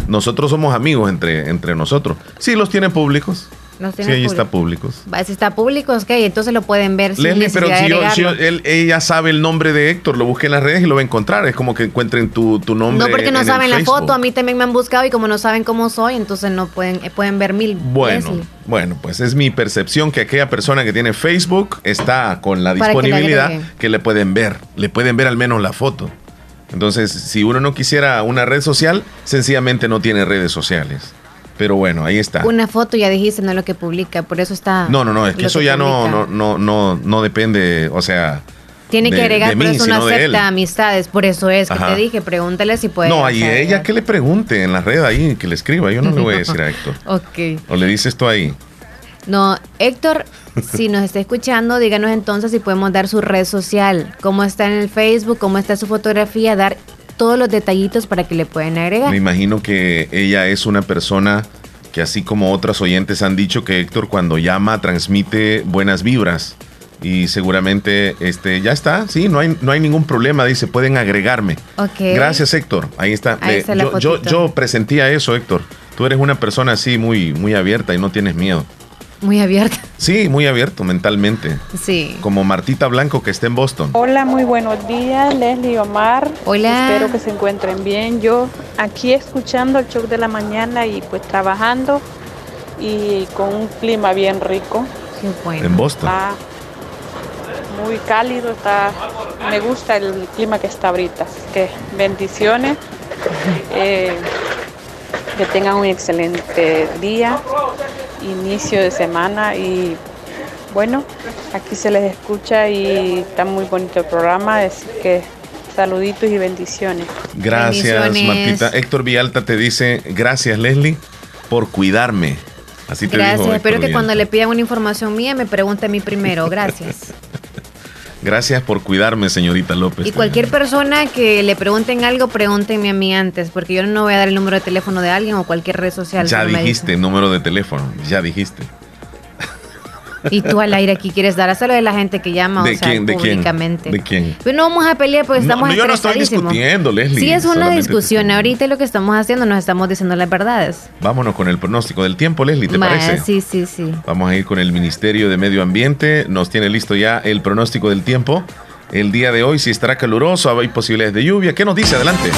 Nosotros somos amigos entre, entre nosotros. Sí, los tienen públicos. sí, ahí está públicos. Si está público, ok, entonces lo pueden ver. Leslie, pero si, ella sabe el nombre de Héctor, lo busque en las redes y lo va a encontrar. Es como que encuentren tu, tu nombre. No, porque no saben la foto. A mí también me han buscado y como no saben cómo soy, entonces no pueden, eh, pueden ver mil. Bueno, bueno, pues es mi percepción que aquella persona que tiene Facebook está con la disponibilidad que le pueden ver. Le pueden ver al menos la foto. Entonces, si uno no quisiera una red social, sencillamente no tiene redes sociales. Pero bueno, ahí está. Una foto ya dijiste, no lo que publica, por eso está. No, no, no, es que eso ya no, no, no, no, no depende, o sea. Tiene que agregar, pero es una secta amistades, por eso es que te dije, pregúntale si puede. No, ahí ella que le pregunte en la red ahí, que le escriba, yo no le voy a decir a Héctor. ok. O le dices tú ahí. No, Héctor, si nos está escuchando, díganos entonces si podemos dar su red social, cómo está en el Facebook, cómo está su fotografía, dar todos los detallitos para que le puedan agregar. Me imagino que ella es una persona que así como otras oyentes han dicho que Héctor cuando llama transmite buenas vibras y seguramente este ya está, sí, no hay no hay ningún problema, dice, pueden agregarme. Gracias, Héctor. Ahí está. yo, yo, yo presentía eso, Héctor. Tú eres una persona así muy muy abierta y no tienes miedo. Muy abierto. Sí, muy abierto mentalmente. Sí. Como Martita Blanco que está en Boston. Hola, muy buenos días, Leslie Omar. Hola. Espero que se encuentren bien. Yo aquí escuchando el show de la mañana y pues trabajando y con un clima bien rico. Qué bueno. En Boston. Está muy cálido, está me gusta el clima que está ahorita. que bendiciones. Eh, que tengan un excelente día inicio de semana y bueno, aquí se les escucha y está muy bonito el programa, así que saluditos y bendiciones. Gracias, Martita. Héctor Vialta te dice, gracias Leslie por cuidarme. Así te Gracias, espero que cuando le pidan una información mía me pregunte a mí primero, gracias. Gracias por cuidarme, señorita López. Y cualquier persona que le pregunten algo, pregúntenme a mí antes, porque yo no voy a dar el número de teléfono de alguien o cualquier red social. Ya dijiste número de teléfono, ya dijiste. Y tú al aire aquí quieres dar, lo de la gente que llama, ¿De o sea, quién, públicamente. ¿De quién? Pero no vamos a pelear porque estamos no, Yo no estoy discutiendo, Leslie. Sí, es una discusión. Ahorita lo que estamos haciendo nos estamos diciendo las verdades. Vámonos con el pronóstico del tiempo, Leslie, ¿te parece? Sí, sí, sí. Vamos a ir con el Ministerio de Medio Ambiente. Nos tiene listo ya el pronóstico del tiempo. El día de hoy si estará caluroso, hay posibilidades de lluvia. ¿Qué nos dice? Adelante.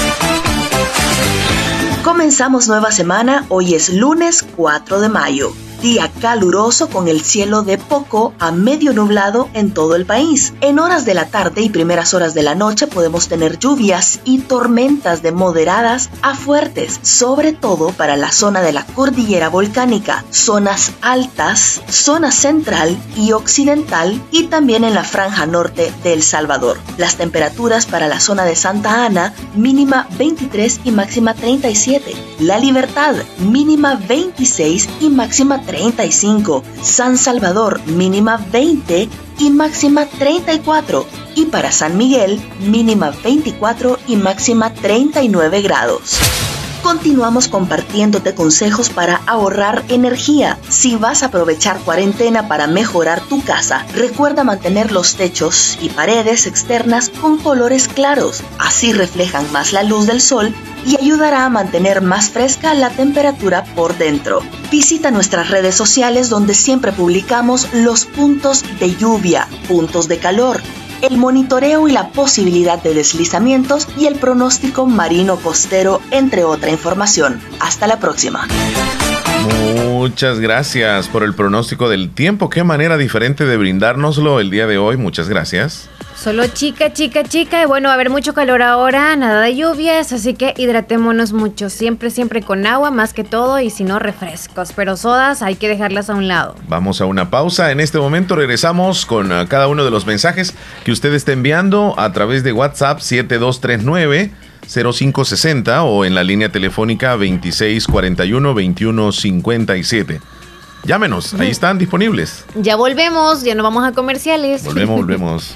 Comenzamos nueva semana, hoy es lunes 4 de mayo día caluroso con el cielo de poco a medio nublado en todo el país. En horas de la tarde y primeras horas de la noche podemos tener lluvias y tormentas de moderadas a fuertes, sobre todo para la zona de la cordillera volcánica, zonas altas, zona central y occidental y también en la franja norte de El Salvador. Las temperaturas para la zona de Santa Ana mínima 23 y máxima 37. La Libertad mínima 26 y máxima 35, San Salvador mínima 20 y máxima 34 y para San Miguel mínima 24 y máxima 39 grados. Continuamos compartiéndote consejos para ahorrar energía. Si vas a aprovechar cuarentena para mejorar tu casa, recuerda mantener los techos y paredes externas con colores claros. Así reflejan más la luz del sol y ayudará a mantener más fresca la temperatura por dentro. Visita nuestras redes sociales donde siempre publicamos los puntos de lluvia, puntos de calor, el monitoreo y la posibilidad de deslizamientos y el pronóstico marino costero, entre otra información. Hasta la próxima. Muchas gracias por el pronóstico del tiempo. Qué manera diferente de brindárnoslo el día de hoy. Muchas gracias. Solo chica, chica, chica. Y bueno, va a haber mucho calor ahora, nada de lluvias, así que hidratémonos mucho. Siempre, siempre con agua, más que todo, y si no, refrescos. Pero sodas hay que dejarlas a un lado. Vamos a una pausa. En este momento regresamos con uh, cada uno de los mensajes que usted está enviando a través de WhatsApp 7239. 0560 o en la línea telefónica 2641-2157. Llámenos, ahí están disponibles. Ya volvemos, ya no vamos a comerciales. Volvemos, volvemos.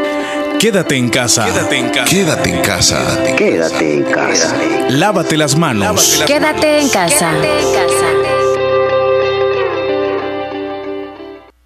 Quédate en casa. Quédate en casa. Quédate en casa. Quédate en casa. Lávate las manos. Quédate en casa.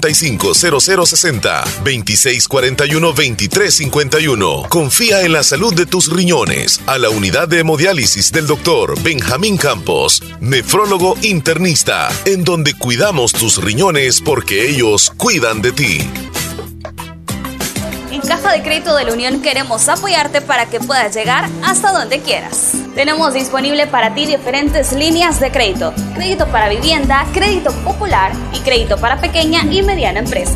0060 2641 2351. Confía en la salud de tus riñones a la unidad de hemodiálisis del doctor Benjamín Campos, nefrólogo internista, en donde cuidamos tus riñones porque ellos cuidan de ti. En Caja de Crédito de la Unión queremos apoyarte para que puedas llegar hasta donde quieras. Tenemos disponible para ti diferentes líneas de crédito. Crédito para vivienda, crédito popular y crédito para pequeña y mediana empresa.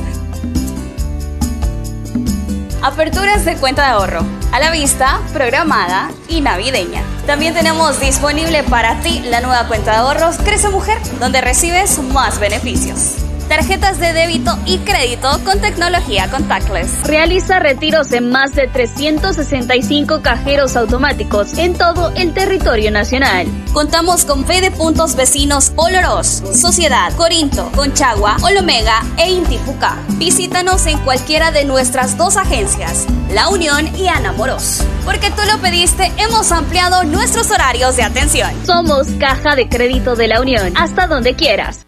Aperturas de cuenta de ahorro, a la vista, programada y navideña. También tenemos disponible para ti la nueva cuenta de ahorros Crece Mujer, donde recibes más beneficios tarjetas de débito y crédito con tecnología contactless. Realiza retiros en más de 365 cajeros automáticos en todo el territorio nacional. Contamos con fe de puntos vecinos Olorós, Sociedad, Corinto, Conchagua, Olomega e Intifuca. Visítanos en cualquiera de nuestras dos agencias, La Unión y Anamoros. Porque tú lo pediste, hemos ampliado nuestros horarios de atención. Somos Caja de Crédito de la Unión, hasta donde quieras.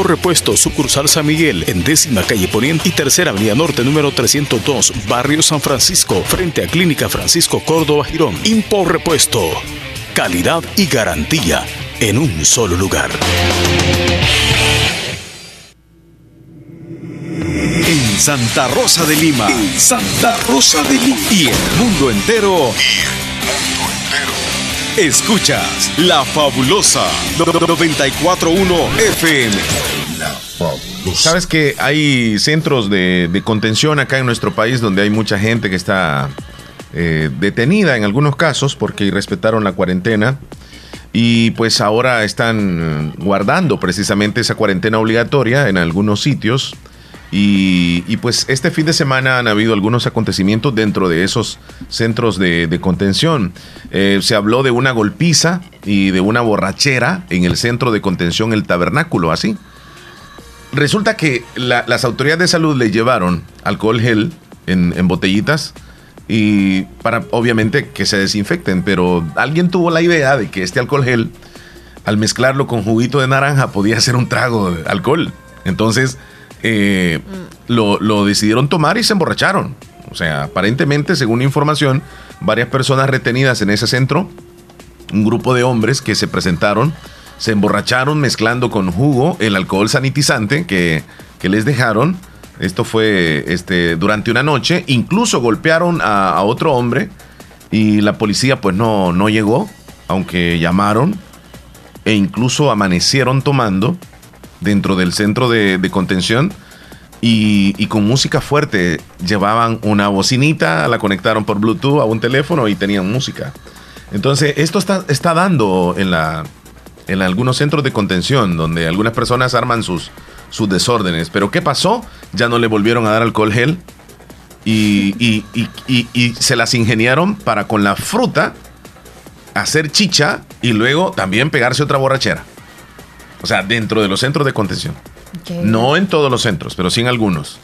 Repuesto, sucursal San Miguel, en décima calle Poniente y tercera avenida norte, número 302, barrio San Francisco, frente a Clínica Francisco Córdoba Girón. Impo Repuesto. Calidad y garantía en un solo lugar. Santa Rosa de Lima. Santa Rosa de Lima. Y el mundo entero. Escuchas La Fabulosa 941 FM. Sabes que hay centros de, contención acá en nuestro país donde hay mucha gente que está eh, detenida en algunos casos porque respetaron la cuarentena y pues ahora están guardando precisamente esa cuarentena obligatoria en algunos sitios y, pues este fin de semana han habido algunos acontecimientos dentro de esos centros de, contención. Eh, se habló de una golpiza y de una borrachera en el centro de contención El Tabernáculo, así. Resulta que las autoridades de salud le llevaron alcohol gel en, botellitas y para obviamente que se desinfecten, pero alguien tuvo la idea de que este alcohol gel, al mezclarlo con juguito de naranja, podía ser un trago de alcohol. Entonces eh, lo, decidieron tomar y se emborracharon. O sea, aparentemente, según información, varias personas retenidas en ese centro, un grupo de hombres que se presentaron, se emborracharon mezclando con jugo el alcohol sanitizante que, les dejaron. Esto fue este, durante una noche. Incluso golpearon a, otro hombre y la policía pues no, no llegó, aunque llamaron e incluso amanecieron tomando dentro del centro de, contención y, con música fuerte. Llevaban una bocinita, la conectaron por Bluetooth a un teléfono y tenían música. Entonces, esto está, dando en, la, en algunos centros de contención, donde algunas personas arman sus, sus desórdenes. Pero ¿qué pasó? Ya no le volvieron a dar alcohol gel y, y, y se las ingeniaron para con la fruta hacer chicha y luego también pegarse otra borrachera. O sea, dentro de los centros de contención. No en todos los centros, pero sí en algunos.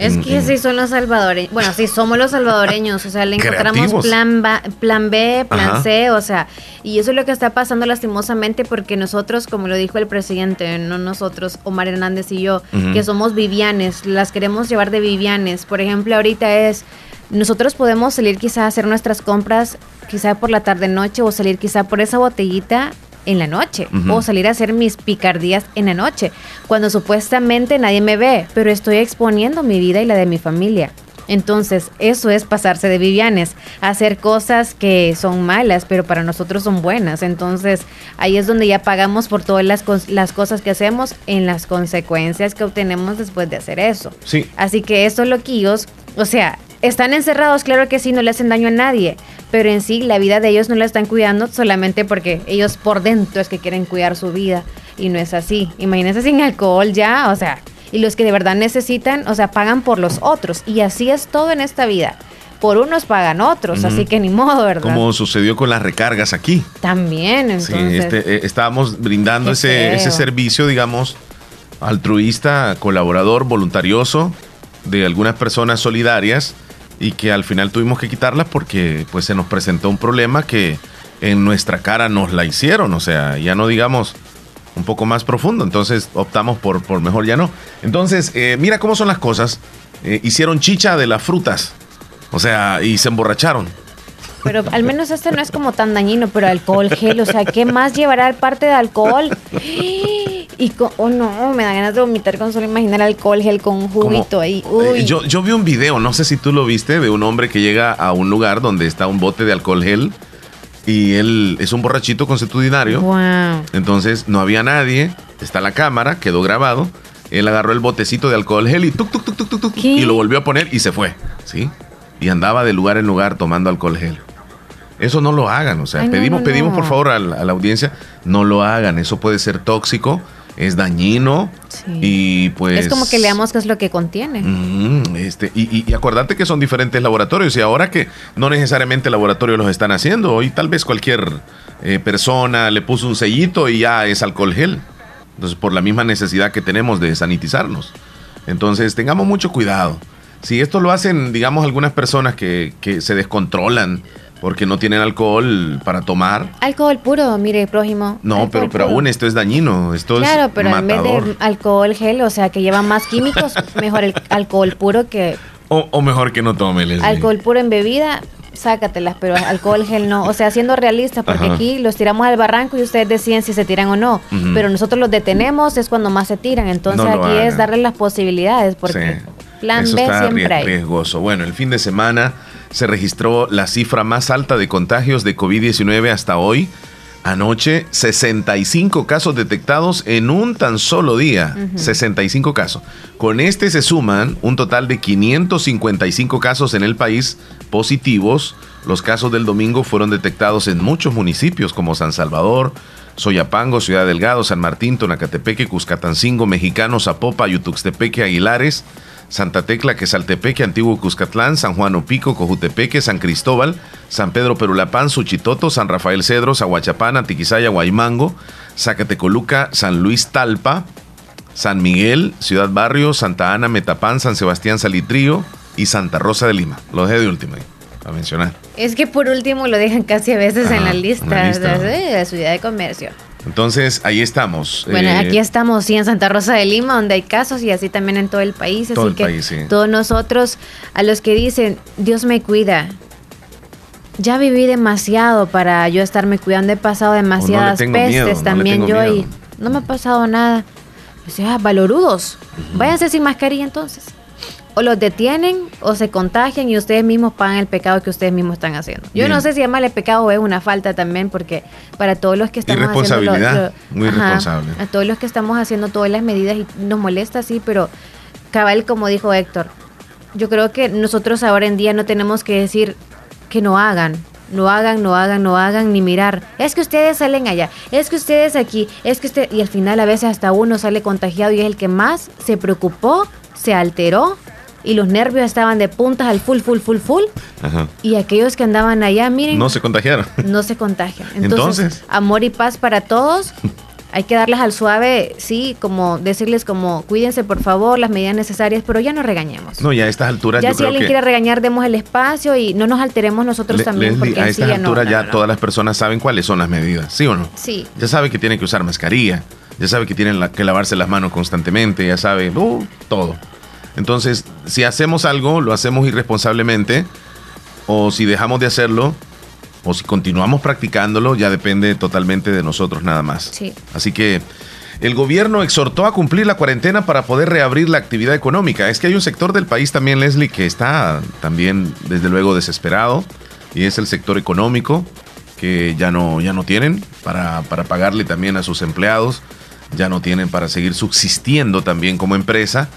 Es que sí son los salvadoreños. Bueno, sí somos los salvadoreños. O sea, le encontramos plan, plan B, plan C. O sea, y eso es lo que está pasando lastimosamente porque nosotros, como lo dijo el presidente, no nosotros, Omar Hernández y yo, que somos vivianes, las queremos llevar de vivianes. Por ejemplo, ahorita es, nosotros podemos salir quizá a hacer nuestras compras, quizá por la tarde-noche o salir quizá por esa botellita en la noche o salir a hacer mis picardías en la noche, cuando supuestamente nadie me ve, pero estoy exponiendo mi vida y la de mi familia. Entonces, eso es pasarse de Vivianes, hacer cosas que son malas, pero para nosotros son buenas. Entonces, ahí es donde ya pagamos por todas las, las cosas que hacemos en las consecuencias que obtenemos después de hacer eso. Sí. Así que estos loquillos, o sea, están encerrados, claro que sí, no le hacen daño a nadie, pero en sí la vida de ellos no la están cuidando solamente porque ellos por dentro es que quieren cuidar su vida y no es así. Imagínense sin alcohol ya, o sea, y los que de verdad necesitan, o sea, pagan por los otros y así es todo en esta vida. Por unos pagan otros, así que ni modo, ¿verdad? Como sucedió con las recargas aquí. También, entonces. Sí, este, eh, estábamos brindando ese, ese servicio, digamos, altruista, colaborador, voluntarioso de algunas personas solidarias y que al final tuvimos que quitarlas porque pues se nos presentó un problema que en nuestra cara nos la hicieron, o sea, ya no digamos un poco más profundo, entonces optamos por, por mejor ya no. Entonces, eh, mira cómo son las cosas, eh, hicieron chicha de las frutas, o sea, y se emborracharon. Pero al menos este no es como tan dañino, pero alcohol gel, o sea, ¿qué más llevará el parte de alcohol? Y oh no, me da ganas de vomitar con solo imaginar alcohol gel con un juguito ahí. Eh, yo, yo vi un video, no sé si tú lo viste, de un hombre que llega a un lugar donde está un bote de alcohol gel y él es un borrachito consuetudinario. Wow. Entonces no había nadie, está la cámara, quedó grabado. Él agarró el botecito de alcohol gel y tuk, tuk, tuk, tuk, tuk, y lo volvió a poner y se fue. ¿Sí? Y andaba de lugar en lugar tomando alcohol gel. Eso no lo hagan, o sea, pedimos, pedimos por favor a la, audiencia, no lo hagan, eso puede ser tóxico es dañino y pues... Es como que leamos qué es lo que contiene. este, y, y, acordate que son diferentes laboratorios y ahora que no necesariamente laboratorios los están haciendo, hoy tal vez cualquier eh, persona le puso un sellito y ya es alcohol gel. Entonces, por la misma necesidad que tenemos de sanitizarnos. Entonces, tengamos mucho cuidado. Si esto lo hacen, digamos, algunas personas que, que se descontrolan, porque no tienen alcohol para tomar. Alcohol puro, mire, prójimo. No, pero, pero aún esto es dañino. Esto claro, pero en vez de alcohol gel, o sea, que lleva más químicos, mejor el alcohol puro que. O, mejor que no tome, Alcohol puro en bebida, sácatelas, pero alcohol gel no. O sea, siendo realistas, porque aquí los tiramos al barranco y ustedes deciden si se tiran o no. Pero nosotros los detenemos, es cuando más se tiran. Entonces aquí es darles las posibilidades, porque. Plan B siempre hay. riesgoso. Bueno, el fin de semana se registró la cifra más alta de contagios de COVID-19 hasta hoy. Anoche, 65 casos detectados en un tan solo día. 65 casos. Con este se suman un total de 555 casos en el país positivos. Los casos del domingo fueron detectados en muchos municipios como San Salvador, Soyapango, Ciudad Delgado, San Martín, Tonacatepeque, Cuscatancingo, Mexicano, Zapopa, Yutuxtepeque, Aguilares, Santa Tecla, Quesaltepeque, Antiguo Cuscatlán, San Juan Opico, Cojutepeque, San Cristóbal, San Pedro Perulapán, Suchitoto, San Rafael Cedros, Aguachapán, Antiquizaya, Guaymango, Zacatecoluca, San Luis Talpa, San Miguel, Ciudad Barrio, Santa Ana, Metapán, San Sebastián Salitrío y Santa Rosa de Lima. Lo dejé de último ahí, a mencionar. Es que por último lo dejan casi a veces en la lista, de la ciudad de comercio. Entonces, ahí estamos. Bueno, eh, aquí estamos, sí, en Santa Rosa de Lima, donde hay casos y así también en todo el país. Todo así que país, todos nosotros, a los que dicen, Dios me cuida, ya viví demasiado para yo estarme cuidando, he pasado demasiadas pestes también yo y no me ha pasado nada. O sea, valorudos, váyanse sin mascarilla entonces o los detienen o se contagian y ustedes mismos pagan el pecado que ustedes mismos están haciendo. Yo no sé si llamarle pecado o es una falta también, porque para todos los que estamos haciendo... muy responsable. A todos los que estamos haciendo todas las medidas y nos molesta, sí, pero cabal, como dijo Héctor, yo creo que nosotros ahora en día no tenemos que decir que no hagan, no hagan, no hagan, no hagan, ni mirar. Es que ustedes salen allá, es que ustedes aquí, es que usted... Y al final a veces hasta uno sale contagiado y es el que más se preocupó, se alteró y los nervios estaban de puntas al full, full, full, full. Y aquellos que andaban allá, miren. No se contagiaron. No se contagian. Entonces, amor y paz para todos. Hay que darles al suave, sí, como decirles como cuídense por favor, las medidas necesarias, pero ya no regañemos. No, ya a estas alturas. Ya si alguien quiere regañar, demos el espacio y no nos alteremos nosotros también. porque a estas alturas ya todas las personas saben cuáles son las medidas, ¿sí o no? Sí. Ya sabe que tienen que usar mascarilla, ya sabe que tienen que lavarse las manos constantemente, ya sabe, uh, todo. Entonces, si hacemos algo, lo hacemos irresponsablemente, o si dejamos de hacerlo, o si continuamos practicándolo, ya depende totalmente de nosotros nada más. Así que el gobierno exhortó a cumplir la cuarentena para poder reabrir la actividad económica. Es que hay un sector del país también, Leslie, que está también, desde luego, desesperado, y es el sector económico, que ya no, ya no tienen para, para pagarle también a sus empleados ya no tienen para seguir subsistiendo también como empresa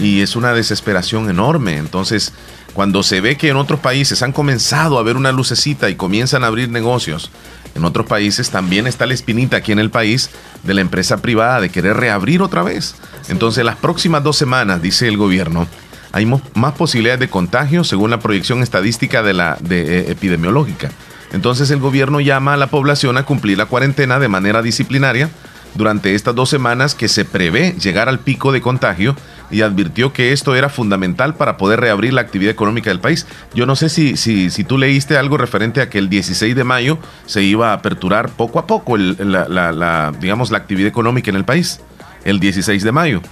y es una desesperación enorme. Entonces, cuando se ve que en otros países han comenzado a ver una lucecita y comienzan a abrir negocios, en otros países también está la espinita aquí en el país de la empresa privada de querer reabrir otra vez. Entonces, las próximas dos semanas, dice el gobierno, hay más posibilidades de contagio según la proyección estadística de la de, eh, epidemiológica. Entonces el gobierno llama a la población a cumplir la cuarentena de manera disciplinaria durante estas dos semanas que se prevé llegar al pico de contagio y advirtió que esto era fundamental para poder reabrir la actividad económica del país. Yo no sé si, si, si tú leíste algo referente a que el 16 de mayo se iba a aperturar poco a poco la, digamos, la actividad económica en el país, el 16 de mayo.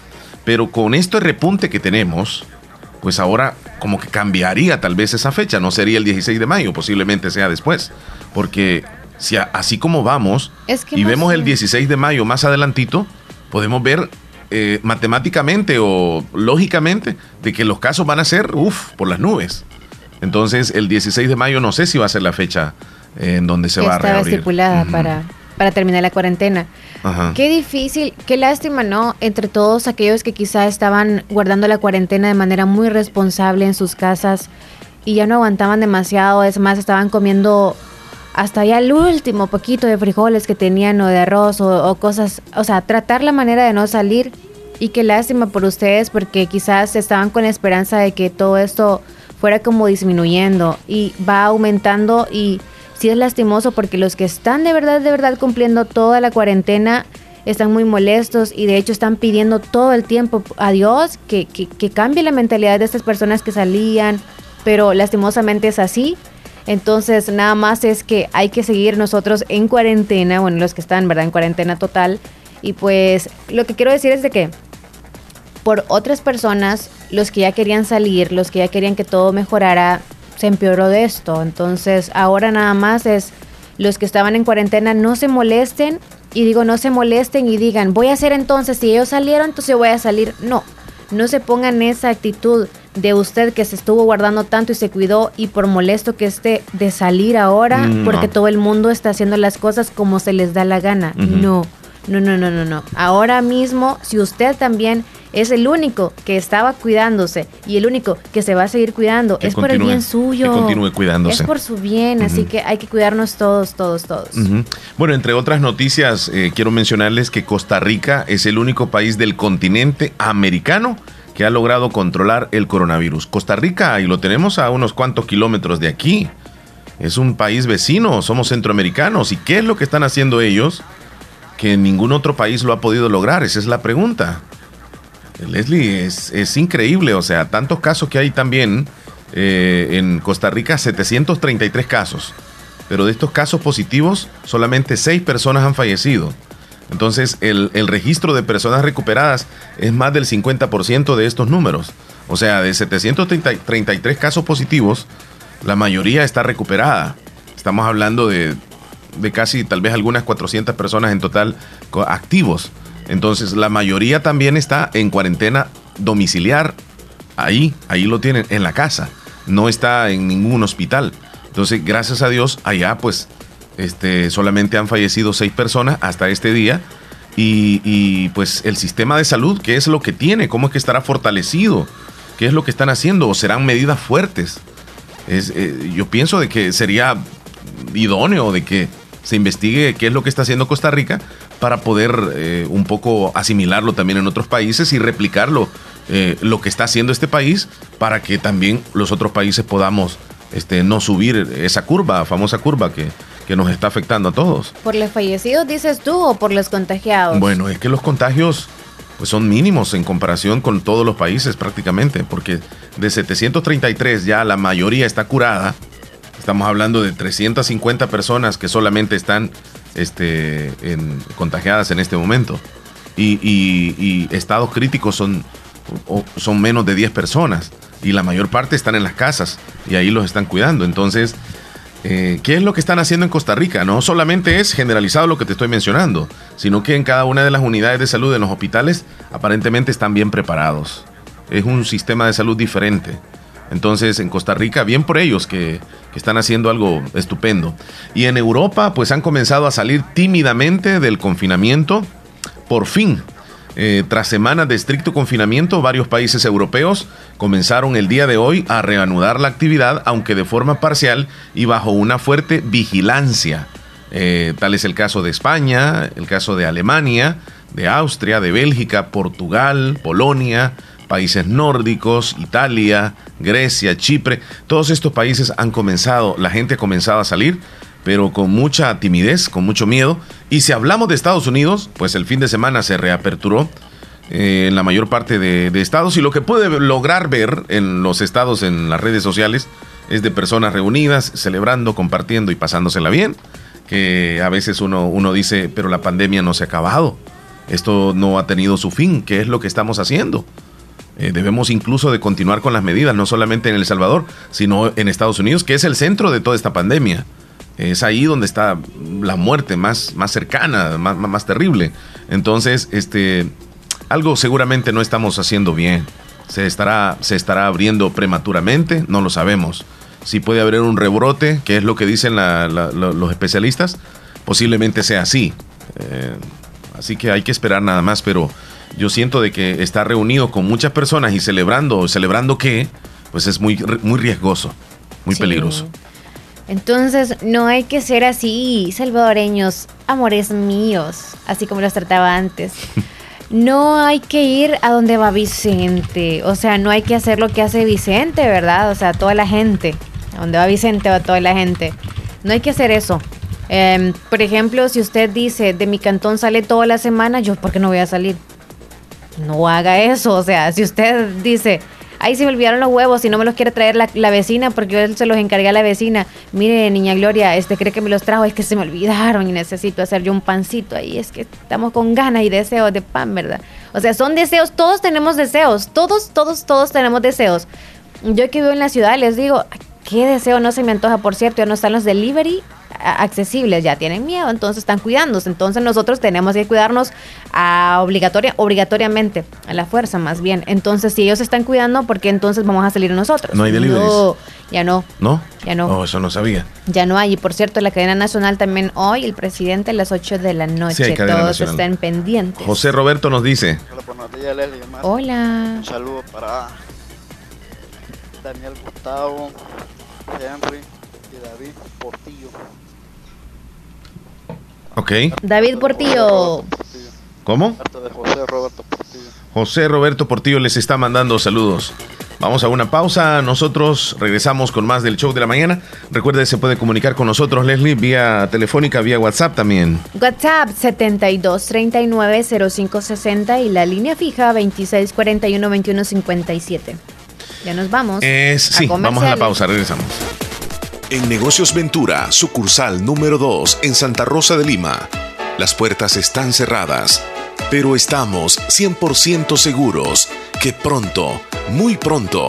Pero con este repunte que tenemos, pues ahora como que cambiaría tal vez esa fecha, no sería el 16 de mayo, posiblemente sea después, porque si así como vamos y vemos el 16 de mayo más adelantito, podemos ver eh, matemáticamente o lógicamente de que los casos van a ser, uff, por las nubes. Entonces, el 16 de mayo no sé si va a ser la fecha en donde se va a reabrir. estipulada para, para terminar la cuarentena. Qué difícil, qué lástima, ¿no? Entre todos aquellos que quizá estaban guardando la cuarentena de manera muy responsable en sus casas y ya no aguantaban demasiado, es más, estaban comiendo hasta ya el último poquito de frijoles que tenían o de arroz o, cosas, o sea, tratar la manera de no salir. Y qué lástima por ustedes porque quizás estaban con la esperanza de que todo esto fuera como disminuyendo y va aumentando. Y sí es lastimoso porque los que están de verdad, de verdad cumpliendo toda la cuarentena están muy molestos y de hecho están pidiendo todo el tiempo a Dios que, que, cambie la mentalidad de estas personas que salían, pero lastimosamente es así entonces, nada más es que hay que seguir nosotros en cuarentena, bueno, los que están, ¿verdad? En cuarentena total. Y pues lo que quiero decir es de que por otras personas, los que ya querían salir, los que ya querían que todo mejorara, se empeoró de esto. Entonces, ahora nada más es los que estaban en cuarentena, no se molesten. Y digo, no se molesten y digan, voy a hacer entonces, si ellos salieron, entonces voy a salir. No, no se ponga en esa actitud de usted que se estuvo guardando tanto y se cuidó y por molesto que esté de salir ahora mm, porque todo el mundo está haciendo las cosas como se les da la gana. No, no, no, no, no, no. Ahora mismo, si usted también es el único que estaba cuidándose y el único que se va a seguir cuidando. es por el bien suyo. Que continúe cuidándose. Es por su bien, así que hay que cuidarnos todos, todos, todos. Bueno, entre otras noticias, eh, quiero mencionarles que Costa Rica es el único país del continente americano que ha logrado controlar el coronavirus. Costa Rica, y lo tenemos a unos cuantos kilómetros de aquí. Es un país vecino, somos centroamericanos. ¿Y qué es lo que están haciendo ellos que ningún otro país lo ha podido lograr? Esa es la pregunta. Leslie, es, increíble, o sea, tantos casos que hay también eh, en Costa Rica, 733 casos, pero de estos casos positivos, solamente 6 personas han fallecido. Entonces, el, registro de personas recuperadas es más del 50% de estos números. O sea, de 733 casos positivos, la mayoría está recuperada. Estamos hablando de, de casi tal vez algunas 400 personas en total activos. Entonces, la mayoría también está en cuarentena domiciliar. Ahí, ahí lo tienen, en la casa. No está en ningún hospital. Entonces, gracias a Dios, allá pues este, solamente han fallecido seis personas hasta este día. Y, pues el sistema de salud, ¿qué es lo que tiene? ¿Cómo es que estará fortalecido? ¿Qué es lo que están haciendo? ¿O serán medidas fuertes? Es, eh, yo pienso de que sería idóneo de que se investigue qué es lo que está haciendo Costa Rica para poder eh, un poco asimilarlo también en otros países y replicarlo eh, lo que está haciendo este país para que también los otros países podamos este, no subir esa curva, famosa curva que, que nos está afectando a todos. ¿Por los fallecidos dices tú o por los contagiados? Bueno, es que los contagios pues son mínimos en comparación con todos los países prácticamente, porque de 733 ya la mayoría está curada. Estamos hablando de 350 personas que solamente están este, en, contagiadas en este momento. Y, estados críticos son, son menos de 10 personas. Y la mayor parte están en las casas y ahí los están cuidando. Entonces, eh, ¿qué es lo que están haciendo en Costa Rica? No solamente es generalizado lo que te estoy mencionando, sino que en cada una de las unidades de salud en los hospitales aparentemente están bien preparados. Es un sistema de salud diferente. Entonces, en Costa Rica, bien por ellos que, están haciendo algo estupendo. Y en Europa, pues han comenzado a salir tímidamente del confinamiento. Por fin, eh, tras semanas de estricto confinamiento, varios países europeos comenzaron el día de hoy a reanudar la actividad, aunque de forma parcial y bajo una fuerte vigilancia. Eh, tal es el caso de España, el caso de Alemania, de Austria, de Bélgica, Portugal, Polonia, países nórdicos, Italia, Grecia, Chipre, todos estos países han comenzado, la gente ha comenzado a salir, pero con mucha timidez, con mucho miedo. Y si hablamos de Estados Unidos, pues el fin de semana se reaperturó eh, en la mayor parte de, estados y lo que puede lograr ver en los estados, en las redes sociales, es de personas reunidas, celebrando, compartiendo y pasándosela bien, que a veces uno, uno dice, pero la pandemia no se ha acabado, esto no ha tenido su fin, ¿qué es lo que estamos haciendo? Eh, debemos incluso de continuar con las medidas, no solamente en El Salvador, sino en Estados Unidos, que es el centro de toda esta pandemia. Es ahí donde está la muerte más, más cercana, más, más terrible. Entonces, este, algo seguramente no estamos haciendo bien. Se estará, se estará abriendo prematuramente, no lo sabemos. Si puede haber un rebrote, que es lo que dicen los especialistas, posiblemente sea así. Eh, así que hay que esperar nada más, pero yo siento de que está reunido con muchas personas y celebrando, celebrando qué, pues es muy, muy riesgoso, muy peligroso. Entonces, no hay que ser así, salvadoreños, amores míos, así como los trataba antes. No hay que ir a donde va Vicente, o sea, no hay que hacer lo que hace Vicente, ¿verdad? O sea, toda la gente, a donde va Vicente va toda la gente. No hay que hacer eso. Em, por ejemplo, si usted dice, de mi cantón sale toda la semana, yo, ¿por qué no voy a salir? no haga eso. O sea, si usted dice, ay, se me olvidaron los huevos y no me los quiere traer la, vecina porque yo se los encargué a la vecina. Mire, niña Gloria, este cree que me los trajo, es que se me olvidaron y necesito hacer yo un pancito ahí. Es que estamos con ganas y deseos de pan, ¿verdad? O sea, son deseos, todos tenemos deseos, todos, todos, todos tenemos deseos. Yo que vivo en la ciudad les digo, ¿qué deseo no se me antoja? Por cierto, ya no están los delivery accesibles, ya tienen miedo, entonces están cuidándose. Entonces nosotros tenemos que cuidarnos a obligatoria, obligatoriamente, a la fuerza más bien. Entonces, si ellos están cuidando, ¿por qué entonces vamos a salir nosotros? No hay deliveries. No, ya no. ¿No? Ya no. Oh, eso no sabía. Ya no hay. Y por cierto, la cadena nacional también hoy, el presidente a las 8 de la noche. Todos están pendientes. José Roberto nos dice. Hola. Un saludo para Daniel Gustavo, Henry y David Portillo. Ok. David Portillo. ¿Cómo? José Roberto Portillo. José Roberto Portillo les está mandando saludos. Vamos a una pausa. Nosotros regresamos con más del show de la mañana. Recuerde, se puede comunicar con nosotros, Leslie, vía telefónica, vía WhatsApp también. WhatsApp 72390560 y la línea fija 26412157. Ya nos vamos. sí, vamos a la pausa, regresamos. En Negocios Ventura, sucursal número 2 en Santa Rosa de Lima. Las puertas están cerradas, pero estamos 100% seguros que pronto, muy pronto,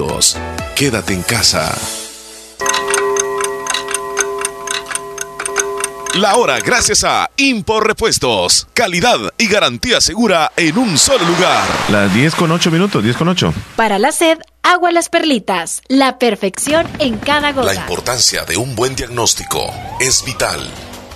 Quédate en casa. La hora gracias a Impor Repuestos. Calidad y garantía segura en un solo lugar. Las 10 con 8 minutos, 10 con 8. Para la sed, agua las perlitas. La perfección en cada gota. La importancia de un buen diagnóstico es vital.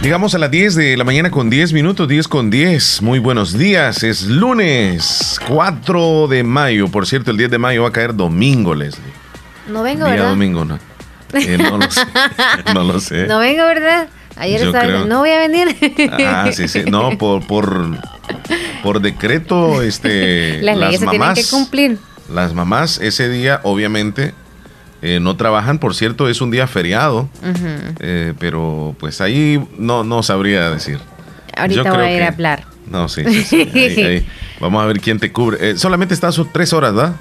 Llegamos a las 10 de la mañana con 10 minutos, 10 con 10. Muy buenos días, es lunes 4 de mayo. Por cierto, el 10 de mayo va a caer domingo, Leslie. No vengo, Día ¿verdad? domingo, no. Eh, no lo sé. No lo sé. No vengo, ¿verdad? Ayer Yo estaba creo- no voy a venir. Ah, sí, sí. No, por, por, por decreto, este. Las leyes se tienen mamás- que cumplir. Las mamás ese día, obviamente, eh, no trabajan. Por cierto, es un día feriado. Eh, pero pues ahí no, no sabría decir. Ahorita Yo voy a ir que- a hablar. No, sí, sí, sí. Ahí- ahí. Vamos a ver quién te cubre. Eh, solamente estás sus tres horas, ¿verdad?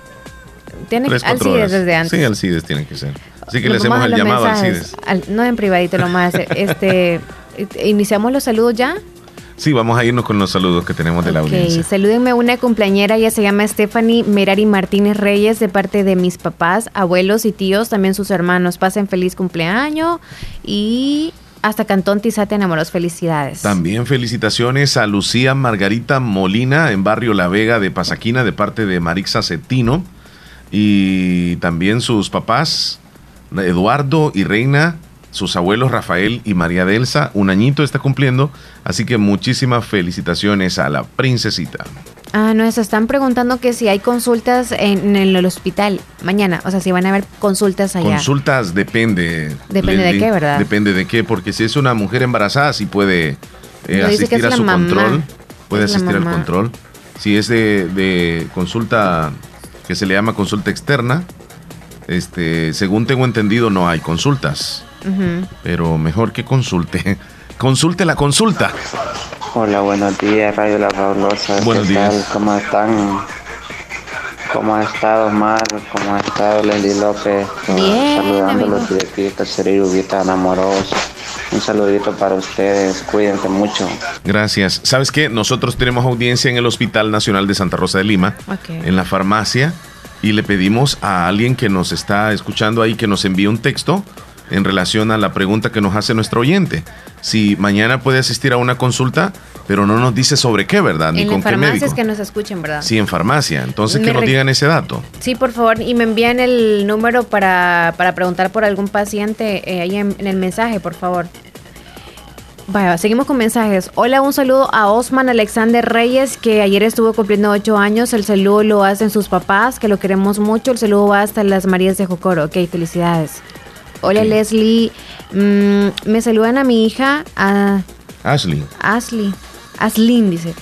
Tienes Tres, Alcides horas. desde antes. Sí, Alcides tiene que ser. Así que le hacemos a el llamado a mensajes. Alcides. Al- no en privadito lo más. Este, iniciamos los saludos ya. Sí, vamos a irnos con los saludos que tenemos de la audiencia. Salúdenme a una cumpleañera, ella se llama Stephanie Merari Martínez Reyes, de parte de mis papás, abuelos y tíos, también sus hermanos. Pasen feliz cumpleaños y hasta Cantón Tizate enamoros. Felicidades. También felicitaciones a Lucía Margarita Molina en Barrio La Vega de Pasaquina, de parte de Marixa Cetino. Y también sus papás, Eduardo y Reina sus abuelos Rafael y María Delsa. Un añito está cumpliendo, así que muchísimas felicitaciones a la princesita. Ah, nos están preguntando que si hay consultas en, el hospital mañana, o sea, si van a haber consultas allá. Consultas depende. Depende de qué, ¿verdad? Depende de qué, porque si es una mujer embarazada, sí puede eh, asistir a su control. Puede asistir al control. Si es de, de consulta que se le llama consulta externa, este, según tengo entendido, no hay consultas. Pero mejor que consulte. Consulte la consulta. Hola, buenos días, Radio La Fabulosa. Buenos días. ¿Cómo están? ¿Cómo ha estado Mar? ¿Cómo ha estado Leslie López? Bien, Saludándolos de aquí, Tercer Amoroso. Un saludito para ustedes, cuídense mucho. Gracias. ¿Sabes qué? Nosotros tenemos audiencia en el Hospital Nacional de Santa Rosa de Lima, en la farmacia, y le pedimos a alguien que nos está escuchando ahí que nos envíe un texto en relación a la pregunta que nos hace nuestro oyente. Si mañana puede asistir a una consulta, pero no nos dice sobre qué, ¿verdad? Ni en con qué médico. que nos escuchen, ¿verdad? Sí, en farmacia. Entonces, que nos digan ese dato. Sí, por favor, y me envían el número para, preguntar por algún paciente eh, ahí en, el mensaje, por favor. Vaya, seguimos con mensajes. Hola, un saludo a Osman Alexander Reyes, que ayer estuvo cumpliendo ocho años. El saludo lo hacen sus papás, que lo queremos mucho. El saludo va hasta las Marías de Jocoro. Ok, felicidades. Hola Leslie, mm, me saludan a mi hija, a Ashley. Ashley, Aslin dice.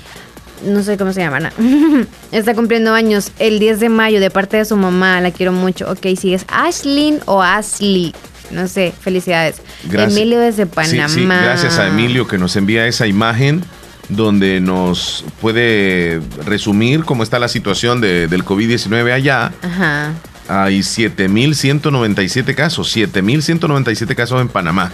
No sé cómo se llama. Está cumpliendo años el 10 de mayo de parte de su mamá. La quiero mucho. Ok, si es Ashlyn o Ashley. No sé, felicidades. Emilio desde Panamá. Sí, gracias a Emilio que nos envía esa imagen donde nos puede resumir cómo está la situación de, del COVID-19 allá. Ajá hay 7.197 casos, 7.197 casos en Panamá.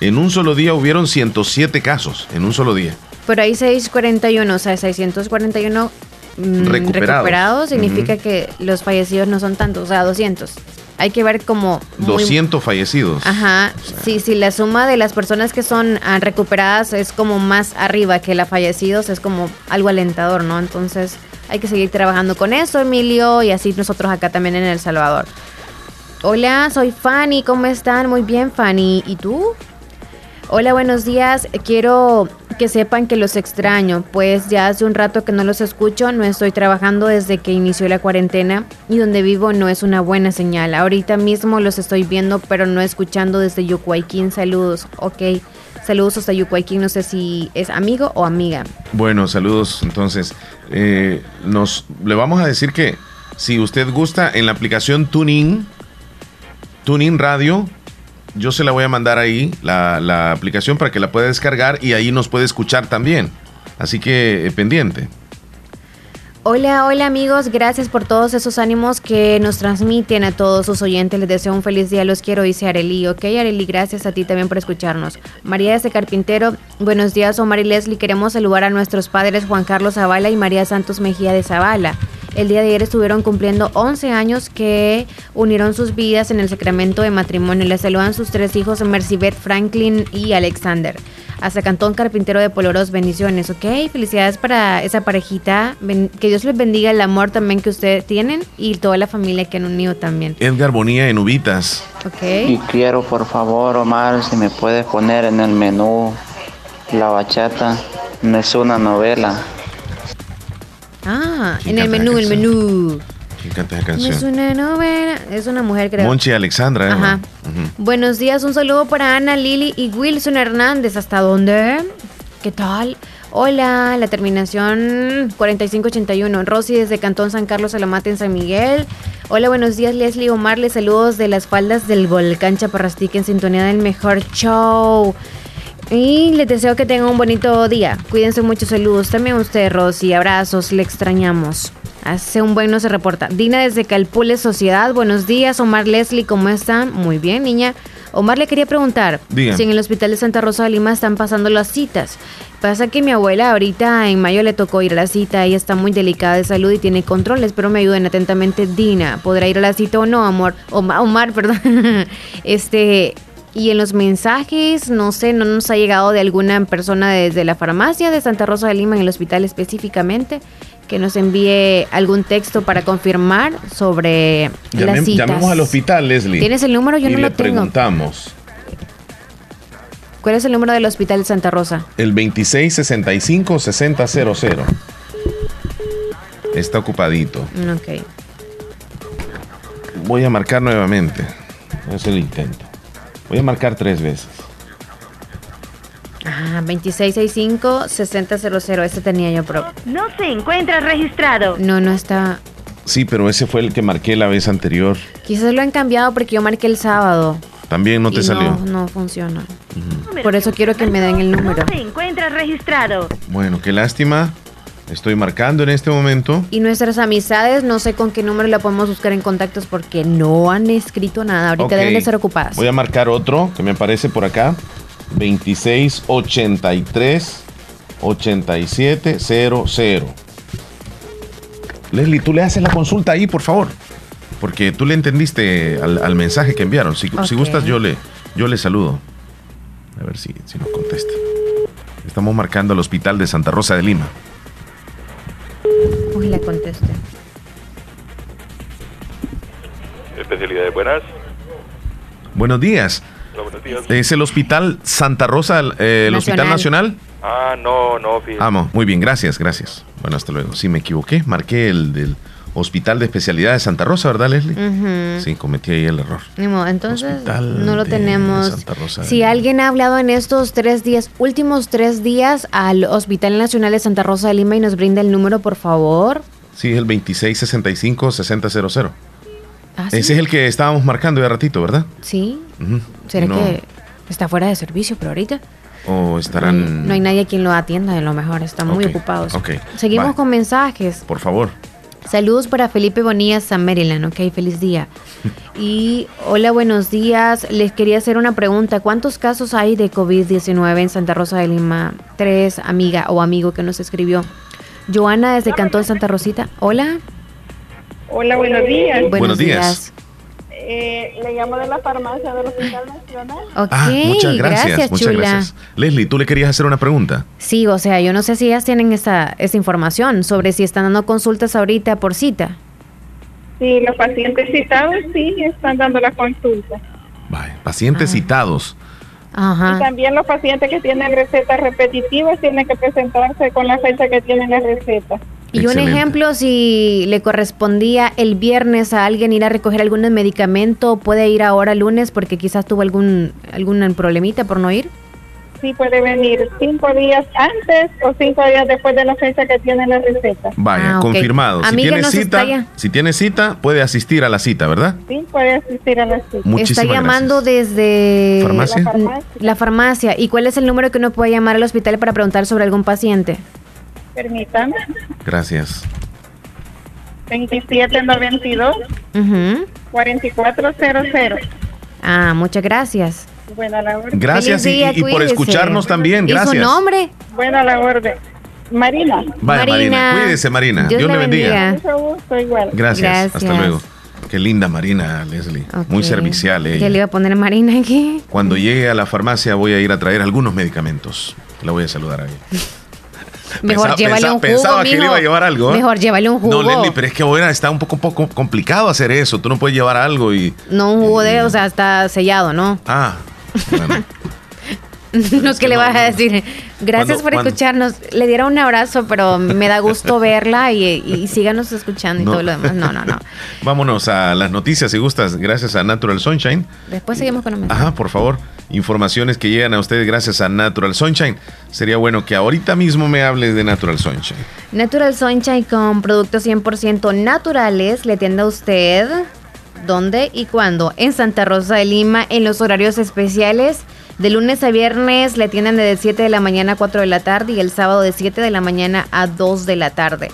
En un solo día hubieron 107 casos, en un solo día. Pero hay 641, o sea, 641 mm, recuperados. significa que los fallecidos no son tantos, o sea, 200. Hay que ver como... 200 fallecidos. Ajá, sí, si la suma de las personas que son ah, recuperadas es como más arriba que la fallecidos, es como algo alentador, ¿no? Entonces hay que seguir trabajando con eso, Emilio, y así nosotros acá también en El Salvador. Hola, soy Fanny, ¿cómo están? Muy bien, Fanny. ¿Y tú? Hola, buenos días. Quiero que sepan que los extraño, pues ya hace un rato que no los escucho, no estoy trabajando desde que inició la cuarentena y donde vivo no es una buena señal. Ahorita mismo los estoy viendo, pero no escuchando desde Yucuayquín. Saludos. Ok. Saludos hasta Yucuayquín, no sé si es amigo o amiga. Bueno, saludos. Entonces, eh, nos le vamos a decir que si usted gusta en la aplicación Tuning, Tuning Radio, yo se la voy a mandar ahí, la, la aplicación para que la pueda descargar y ahí nos puede escuchar también. Así que eh, pendiente. Hola, hola amigos, gracias por todos esos ánimos que nos transmiten a todos sus oyentes. Les deseo un feliz día, los quiero, dice Areli. Ok, Areli, gracias a ti también por escucharnos. María de Carpintero, buenos días, Omar y Leslie. Queremos saludar a nuestros padres Juan Carlos Zavala y María Santos Mejía de Zavala. El día de ayer estuvieron cumpliendo 11 años que unieron sus vidas en el sacramento de matrimonio. Les saludan sus tres hijos, Mercibet, Franklin y Alexander hasta Cantón Carpintero de Poloros. Bendiciones, ¿ok? Felicidades para esa parejita. que Dios les bendiga el amor también que ustedes tienen y toda la familia que han unido también. Edgar Bonilla en Ubitas. Ok. Y quiero, por favor, Omar, si me puedes poner en el menú la bachata. No es una novela. Ah, en el menú, el menú. Es una novela, es una mujer creo. Monchi Alexandra. Ajá. Buenos días, un saludo para Ana, Lili y Wilson Hernández. ¿Hasta dónde? ¿Qué tal? Hola, la terminación 4581. Rosy desde Cantón San Carlos Salamate en San Miguel. Hola, buenos días, Leslie Omar. Les saludos de las faldas del volcán Chaparrastique en sintonía del mejor show. Y les deseo que tengan un bonito día. Cuídense mucho, saludos. También a usted, Rosy. Abrazos, le extrañamos. Hace un buen no se reporta. Dina desde Calpule Sociedad. Buenos días, Omar Leslie, ¿cómo están? Muy bien, niña. Omar le quería preguntar si en el hospital de Santa Rosa de Lima están pasando las citas. Pasa que mi abuela ahorita en mayo le tocó ir a la cita, ella está muy delicada de salud y tiene controles, pero me ayuden atentamente Dina, ¿podrá ir a la cita o no, amor? Omar, perdón. este, y en los mensajes, no sé, no nos ha llegado de alguna persona desde la farmacia de Santa Rosa de Lima en el hospital específicamente que nos envíe algún texto para confirmar sobre las citas. Llamemos al hospital, Leslie. ¿Tienes el número? Yo no lo tengo. preguntamos. ¿Cuál es el número del hospital de Santa Rosa? El 2665-6000. Está ocupadito. Ok. Voy a marcar nuevamente. Es el intento. Voy a marcar tres veces. Ah, 2665-6000. Ese tenía yo, pero. No se encuentra registrado. No, no está. Sí, pero ese fue el que marqué la vez anterior. Quizás lo han cambiado porque yo marqué el sábado. También no te salió. No, no funciona. Por eso quiero que me den el número. No se encuentra registrado. Bueno, qué lástima. Estoy marcando en este momento. Y nuestras amistades, no sé con qué número la podemos buscar en contactos porque no han escrito nada. Ahorita deben de ser ocupadas. Voy a marcar otro que me aparece por acá. 2683 8700. Leslie, tú le haces la consulta ahí, por favor. Porque tú le entendiste al, mensaje que enviaron. Si, gustas, yo le, yo le saludo. A ver si, si nos contesta. Estamos marcando el hospital de Santa Rosa de Lima. Le conteste. Especialidades buenas. Buenos días. ¿Es el Hospital Santa Rosa, eh, el Hospital Nacional? Ah, no, no. Vamos, muy bien, gracias, gracias. Bueno, hasta luego. Sí, me equivoqué, marqué el del Hospital de Especialidad de Santa Rosa, ¿verdad, Leslie? Sí, cometí ahí el error. entonces no lo tenemos. si alguien ha hablado en estos tres días, últimos tres días, al Hospital Nacional de Santa Rosa de Lima y nos brinda el número, por favor. Sí, es el 2665-6000. Ah, Ese es el que estábamos marcando ya ratito, ¿verdad? Sí. ¿Será que está fuera de servicio, pero ahorita? ¿O estarán...? No hay nadie quien lo atienda, de lo mejor, están muy ocupados. Seguimos con mensajes. Por favor. Saludos para Felipe Bonilla, San Maryland, ok, feliz día. Y hola, buenos días. Les quería hacer una pregunta. ¿Cuántos casos hay de COVID-19 en Santa Rosa de Lima? Tres, amiga o amigo que nos escribió. Joana desde Cantón Santa Rosita. Hola. Hola, buenos días. Buenos, días. Eh, le llamo de la farmacia del Hospital Nacional. ah, muchas gracias, muchas gracias. Leslie, ¿tú le querías hacer una pregunta? Sí, o sea, yo no sé si ellas tienen esa, esa información sobre si están dando consultas ahorita por cita. Sí, los pacientes citados sí están dando la consulta. Vale, pacientes ah. citados. Ajá. Y también los pacientes que tienen recetas repetitivas tienen que presentarse con la fecha que tienen la receta. Y un ejemplo, si le correspondía el viernes a alguien ir a recoger algún medicamento, ¿puede ir ahora lunes porque quizás tuvo algún, algún problemita por no ir? Sí, puede venir cinco días antes o cinco días después de la fecha que tiene la receta. Vaya, ah, confirmado. Si tiene, cita, si tiene cita, puede asistir a la cita, ¿verdad? Sí, puede asistir a la cita. está llamando desde ¿Farmacia? la farmacia. ¿Y cuál es el número que uno puede llamar al hospital para preguntar sobre algún paciente? Permítanme. Gracias. 2792 uh 4400. Ah, muchas gracias. Buena la orden. Gracias y, por escucharnos también. Gracias. ¿Y su nombre? Buena la orden. Marina. Vaya, Marina. Cuídese, Marina. Dios, le bendiga. Mucho gusto, igual. Gracias. Hasta luego. Qué linda Marina, Leslie. Muy servicial ella. ¿Qué le iba a poner Marina aquí? Cuando llegue a la farmacia voy a ir a traer algunos medicamentos. La voy a saludar ahí. Mejor llévale un jugo. Pensaba que le iba a llevar algo. ¿eh? Mejor llévale un jugo. No, Leslie, pero es que bueno, está un poco, poco complicado hacer eso. Tú no puedes llevar algo y. No, un jugo de, o sea, está sellado, ¿no? Ah. Bueno. no es que le vas a decir, gracias por escucharnos. Le diera un abrazo, pero me da gusto verla y, síganos escuchando y todo lo demás. No, no, no. Vámonos a las noticias si gustas, gracias a Natural Sunshine. Después seguimos con los Ajá, por favor. Informaciones que llegan a ustedes gracias a Natural Sunshine. Sería bueno que ahorita mismo me hables de Natural Sunshine. Natural Sunshine con productos 100% naturales le tienda a usted dónde y cuándo. En Santa Rosa de Lima, en los horarios especiales de lunes a viernes le atienden de 7 de la mañana a 4 de la tarde y el sábado de 7 de la mañana a 2 de la tarde.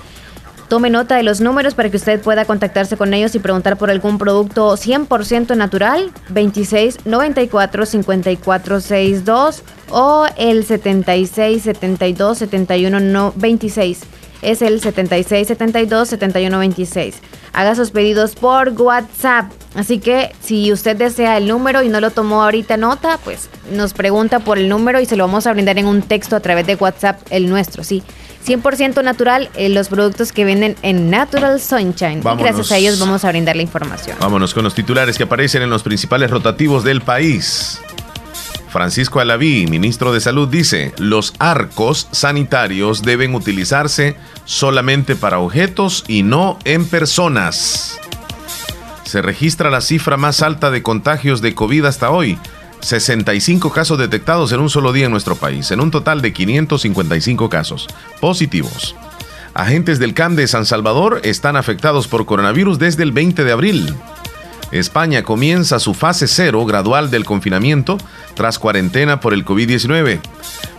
Tome nota de los números para que usted pueda contactarse con ellos y preguntar por algún producto 100% natural. 26 94 54 62 o el 76 72 71 no, 26. Es el 76 72 71 26. Haga sus pedidos por WhatsApp. Así que si usted desea el número y no lo tomó ahorita nota, pues nos pregunta por el número y se lo vamos a brindar en un texto a través de WhatsApp, el nuestro, sí. 100% natural eh, los productos que venden en Natural Sunshine. Y gracias a ellos vamos a brindar la información. Vámonos con los titulares que aparecen en los principales rotativos del país. Francisco Alaví, ministro de Salud, dice, los arcos sanitarios deben utilizarse solamente para objetos y no en personas. Se registra la cifra más alta de contagios de COVID hasta hoy, 65 casos detectados en un solo día en nuestro país, en un total de 555 casos positivos. Agentes del CAM de San Salvador están afectados por coronavirus desde el 20 de abril. España comienza su fase cero gradual del confinamiento tras cuarentena por el COVID-19.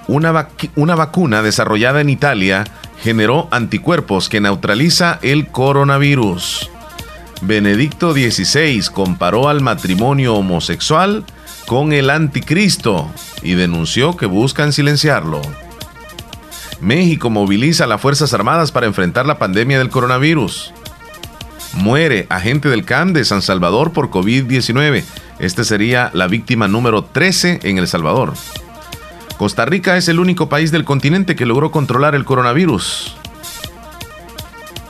Una, una, vacuna desarrollada en Italia generó anticuerpos que neutraliza el coronavirus. Benedicto XVI comparó al matrimonio homosexual con el anticristo y denunció que buscan silenciarlo. México moviliza a las Fuerzas Armadas para enfrentar la pandemia del coronavirus. Muere agente del CAM de San Salvador por COVID-19. Este sería la víctima número 13 en El Salvador. Costa Rica es el único país del continente que logró controlar el coronavirus.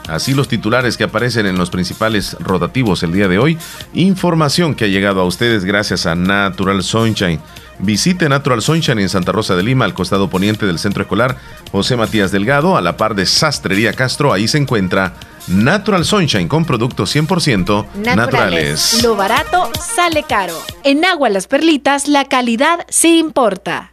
Así los titulares que aparecen en los principales rotativos el día de hoy. Información que ha llegado a ustedes gracias a Natural Sunshine. Visite Natural Sunshine en Santa Rosa de Lima, al costado poniente del centro escolar José Matías Delgado, a la par de Sastrería Castro. Ahí se encuentra Natural Sunshine con productos 100% naturales. naturales. Lo barato sale caro. En Agua Las Perlitas, la calidad sí importa.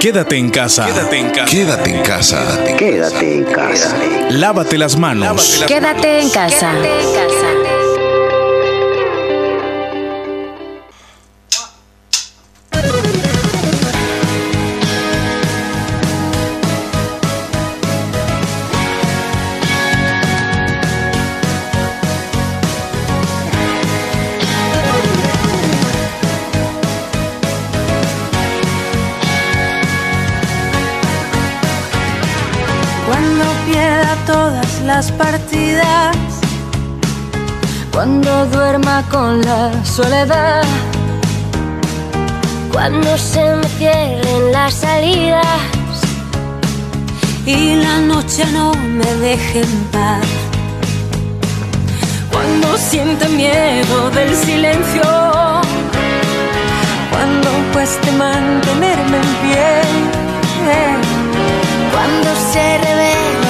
Quédate en casa. Quédate en casa. Quédate en casa. Quédate en casa. Lávate las manos. Quédate en casa. Quédate en casa. Las partidas, cuando duerma con la soledad, cuando se me cierren las salidas. Y la noche no me deje en paz. Cuando siente miedo del silencio, cuando cueste mantenerme en pie, cuando se revelen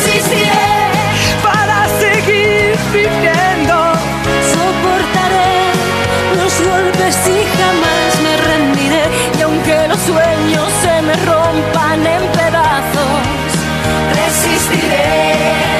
Golpes y jamás me rendiré. Y aunque los sueños se me rompan en pedazos, resistiré.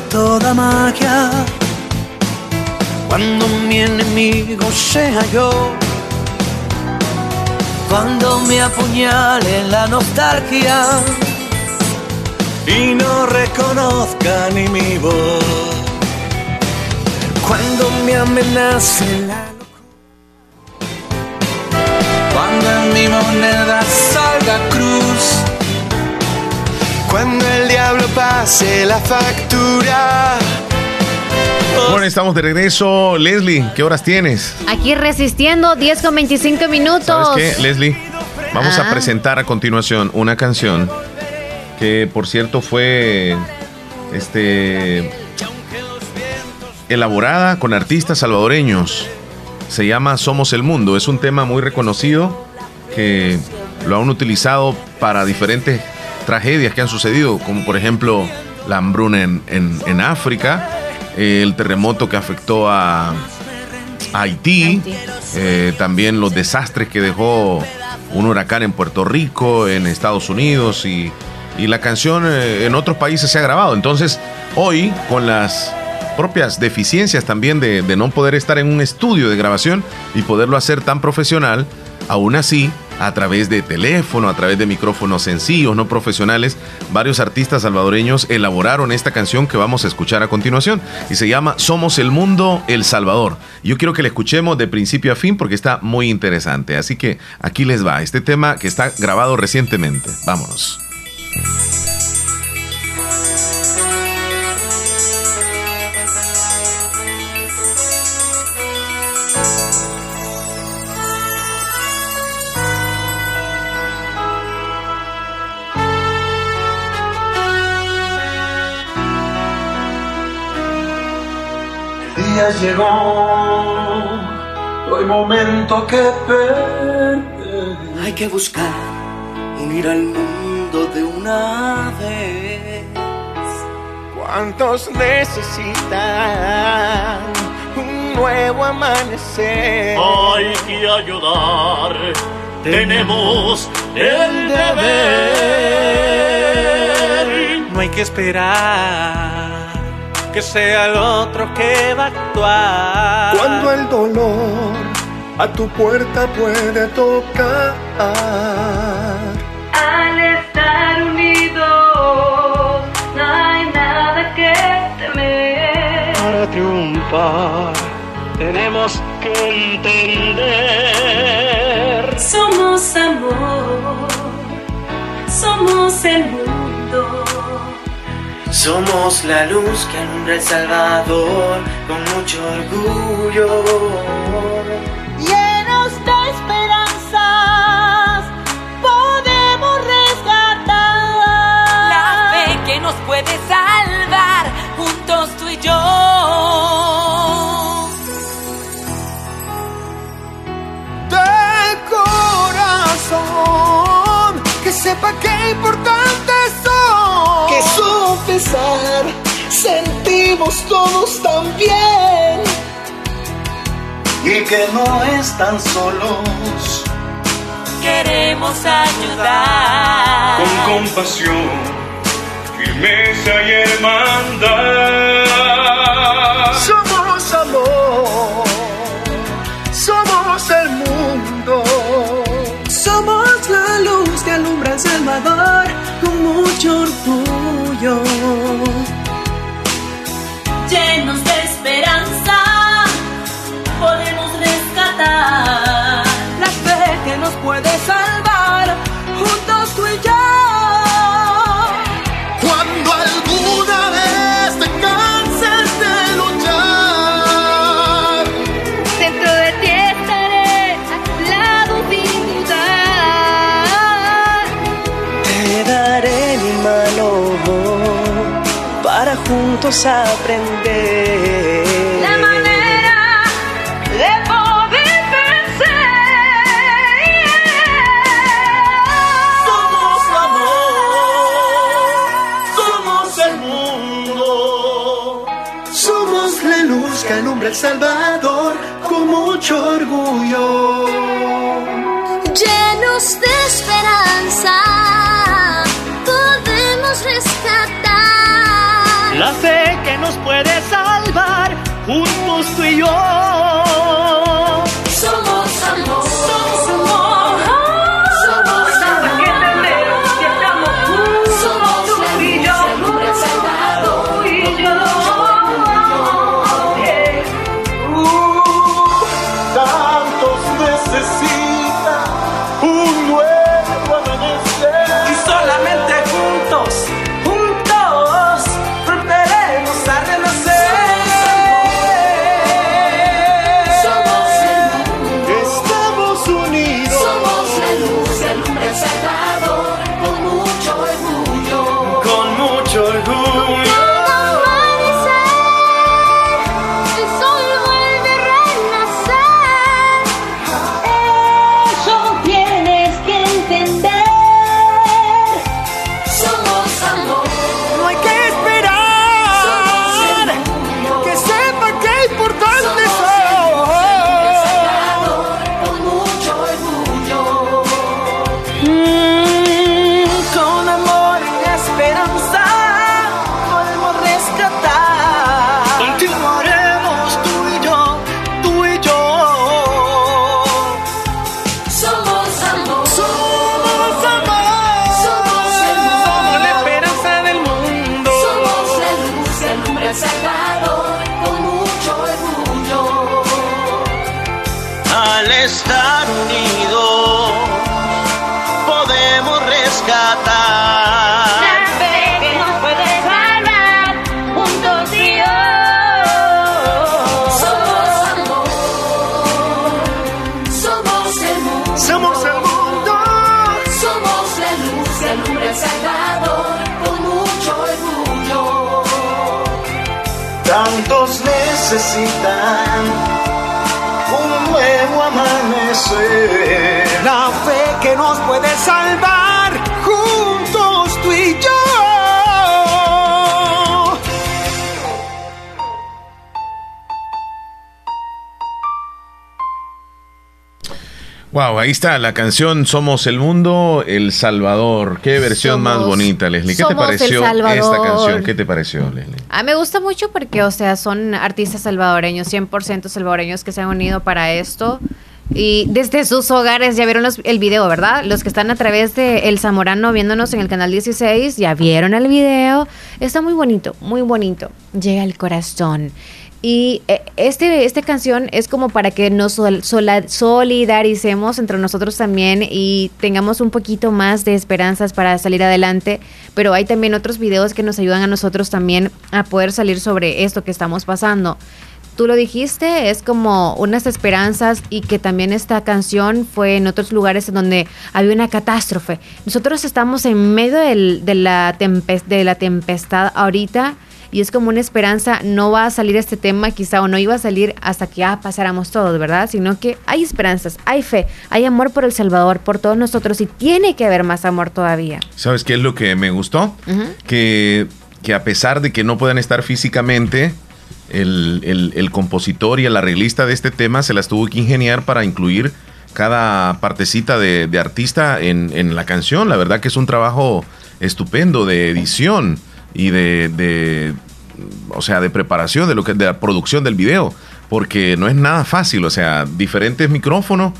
Toda magia, cuando mi enemigo sea yo, cuando me apuñale la nostalgia. Y no reconozca ni mi voz, cuando me amenace la cuando en mi moneda salga cruz. Cuando el diablo pase la factura. Bueno, estamos de regreso. Leslie, ¿qué horas tienes? Aquí resistiendo 10 con 25 minutos. ¿Sabes qué, Leslie? Vamos a Ah. presentar a continuación una canción que, por cierto, fue este elaborada con artistas salvadoreños. Se llama Somos el Mundo. Es un tema muy reconocido que lo han utilizado para diferentes tragedias que han sucedido, como por ejemplo la hambruna en, en- en África, eh, el terremoto que afectó a, a Haití, eh, también los desastres que dejó un huracán en Puerto Rico, en Estados Unidos y, y la canción eh, en otros países se ha grabado. Entonces, hoy, con las propias deficiencias también de, de no poder estar en un estudio de grabación y poderlo hacer tan profesional, aún así, a través de teléfono, a través de micrófonos sencillos, no profesionales, varios artistas salvadoreños elaboraron esta canción que vamos a escuchar a continuación y se llama Somos el Mundo, El Salvador. Yo quiero que la escuchemos de principio a fin porque está muy interesante. Así que aquí les va, este tema que está grabado recientemente. Vámonos. Día llegó, hay momento que perder. Hay que buscar unir al mundo de una vez. ¿Cuántos necesitan un nuevo amanecer? Hay que ayudar, tenemos el deber. No hay que esperar que sea el otro que va a actuar. Cuando el dolor a tu puerta puede tocar. Al estar unidos, no hay nada que temer. Para triunfar tenemos que entender. Somos amor, somos el mundo. Somos la luz que alumbra El Salvador con mucho orgullo. Llenos de esperanzas, podemos rescatar la fe que nos puede salvar, juntos tú y yo. De corazón sentimos todos tan bien y que no están solos. Queremos ayudar Con compasión, firmeza y hermandad. Somos amor, somos el mundo. El Salvador con mucho orgullo. Llenos de esperanza, podemos rescatar La fe que nos puede salvar, juntos aprender. La manera de poder vencer. Somos amor, somos el mundo. Somos la luz que alumbra El Salvador con mucho orgullo. Nos puede salvar, juntos tú y yo. Necesitan un nuevo amanecer. La fe que nos puede salvar, Wow, ahí está la canción Somos el Mundo, El Salvador. Qué versión Somos- más bonita, Leslie. ¿Qué te pareció esta canción? ¿Qué te pareció, Leslie? A mí me gusta mucho porque, o sea, son artistas salvadoreños, 100% salvadoreños que se han unido para esto. Y desde sus hogares, ya vieron los- el video, ¿verdad? Los que están a través de El Zamorano viéndonos en el canal 16, ya vieron el video. Está muy bonito, muy bonito. Llega al corazón. Y eh, este, esta canción es como para que nos sol- solidaricemos entre nosotros también y tengamos un poquito más de esperanzas para salir adelante. Pero hay también otros videos que nos ayudan a nosotros también a poder salir sobre esto que estamos pasando. Tú lo dijiste, es como unas esperanzas y que también esta canción fue en otros lugares en donde había una catástrofe. Nosotros estamos en medio del- de, la de la tempestad ahorita y es como una esperanza, no va a salir este tema quizá o no iba a salir hasta que ya pasáramos todos, ¿verdad? Sino que hay esperanzas, hay fe, hay amor por El Salvador, por todos nosotros y tiene que haber más amor todavía. ¿Sabes qué es lo que me gustó? Que que a pesar de que no puedan estar físicamente, el, el- el compositor y el arreglista de este tema se las tuvo que ingeniar para incluir cada partecita de, de artista en, en la canción. La verdad que es un trabajo estupendo de edición y de, de, o sea, de preparación de lo que de la producción del video, porque no es nada fácil, o sea, diferentes micrófonos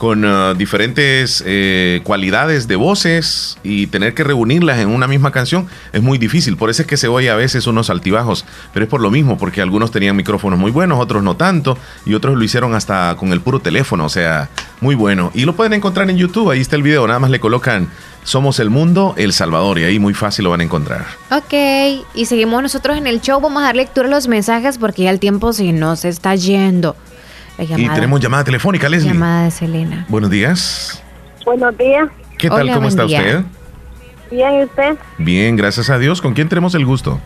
con ah, diferentes eh, cualidades de voces y tener que reunirlas en una misma canción es muy difícil. Por eso es que se oye a veces unos altibajos, pero es por lo mismo, porque algunos tenían micrófonos muy buenos, otros no tanto, y otros lo hicieron hasta con el puro teléfono, o sea, muy bueno. Y lo pueden encontrar en YouTube, ahí está el video, nada más le colocan Somos el Mundo, El Salvador, y ahí muy fácil lo van a encontrar. Ok, y seguimos nosotros en el show. Vamos a dar lectura a los mensajes porque ya el tiempo se nos está yendo. Y tenemos llamada telefónica, Leslie. llamada de Selena. Buenos días. Buenos días. ¿Qué tal? Hola, ¿Cómo está día. usted? Bien, ¿y usted? Bien, gracias a Dios. ¿Con quién tenemos el gusto?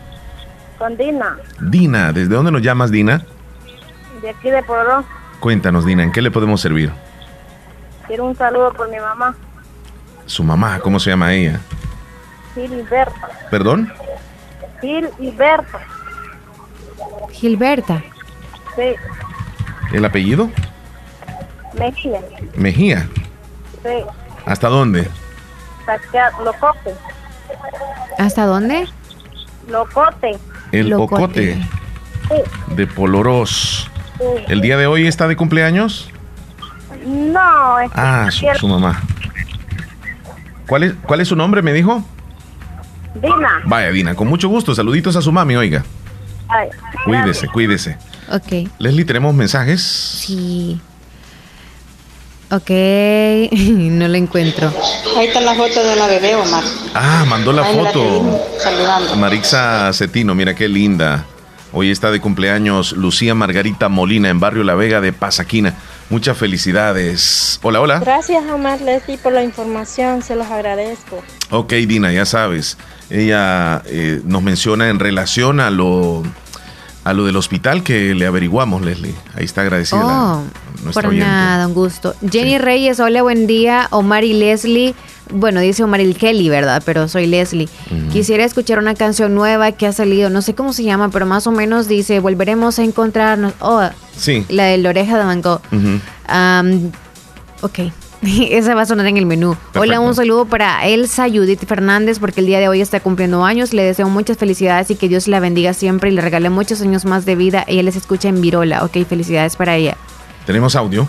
Con Dina, Dina, ¿desde dónde nos llamas, Dina? de aquí de Pororó. Cuéntanos, Dina, ¿en qué le podemos servir? Quiero un saludo por mi mamá, Su mamá, ¿cómo se llama ella? Gil y Berta. ¿Perdón? Gil y Berta. Gilberta. Sí, ¿El apellido? Mejía. Mejía. Sí, ¿Hasta dónde? Locote. ¿Hasta dónde? Locote. El Locote. Ocote Sí, de Poloros. sí. ¿El día de hoy está de cumpleaños? No, es Ah, su, su mamá. ¿Cuál es, ¿Cuál es su nombre, me dijo? Dina. Vaya, Dina, con mucho gusto. Saluditos a su mami, oiga. Ay, Cuídese, cuídese. Ok. Leslie, ¿tenemos mensajes? Sí. Ok, no lo encuentro. Ahí está la foto de la bebé, Omar. Ah, mandó la Ahí foto. saludando. Marixa Cetino, mira qué linda. Hoy está de cumpleaños Lucía Margarita Molina en Barrio La Vega de Pasaquina. Muchas felicidades. Hola, hola. Gracias, Omar Leslie, por la información, se los agradezco. Ok, Dina, ya sabes. Ella eh, nos menciona en relación a lo, a lo del hospital que le averiguamos, Leslie. Ahí está agradecida la- Oh, nuestra por oyente. nada, un gusto. Jenny Reyes, hola, buen día. Omar y Leslie. Bueno, dice Omar y Kelly, ¿verdad? Pero soy Leslie. Quisiera escuchar una canción nueva que ha salido, no sé cómo se llama, pero más o menos dice, volveremos a encontrarnos. Oh, Sí. la de la oreja de Van Gogh. Am, ok. Esa va a sonar en el menú. Hola, un saludo para Elsa Judith Fernández, porque el día de hoy está cumpliendo años. Le deseo muchas felicidades y que Dios la bendiga siempre y le regale muchos años más de vida. Ella les escucha en Virola. Ok, felicidades para ella. Tenemos audio.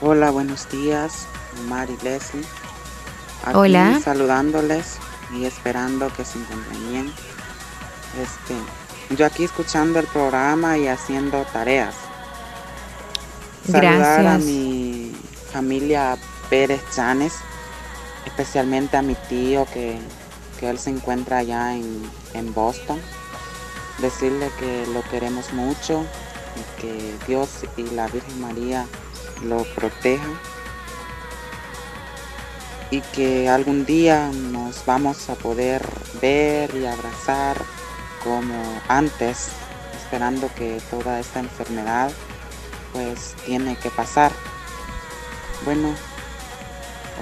Hola, buenos días, Omar y Leslie. Aquí Hola. saludándoles y esperando que se encuentren bien. Este, yo aquí escuchando el programa y haciendo tareas. Saludar a Gracias. mi familia Pérez Chanes, especialmente a mi tío que, que él se encuentra allá en, en Boston. Decirle que lo queremos mucho y que Dios y la Virgen María lo protejan y que algún día nos vamos a poder ver y abrazar como antes, esperando que toda esta enfermedad pues tiene que pasar. Bueno,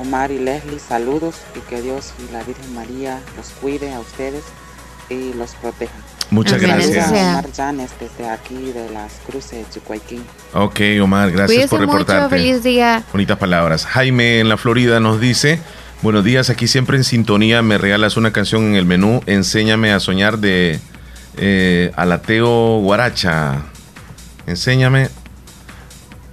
Omar y Leslie, saludos y que Dios y la Virgen María los cuide a ustedes y los proteja. Muchas gracias. Omar Llanes desde aquí de las cruces de Chicuayquín. Ok, Omar, gracias Cuídese por mucho, reportarte. feliz día. Bonitas palabras. Jaime en la Florida nos dice, buenos días, aquí siempre en sintonía, me regalas una canción en el menú, enséñame a soñar de eh, Alateo Guaracha. Enséñame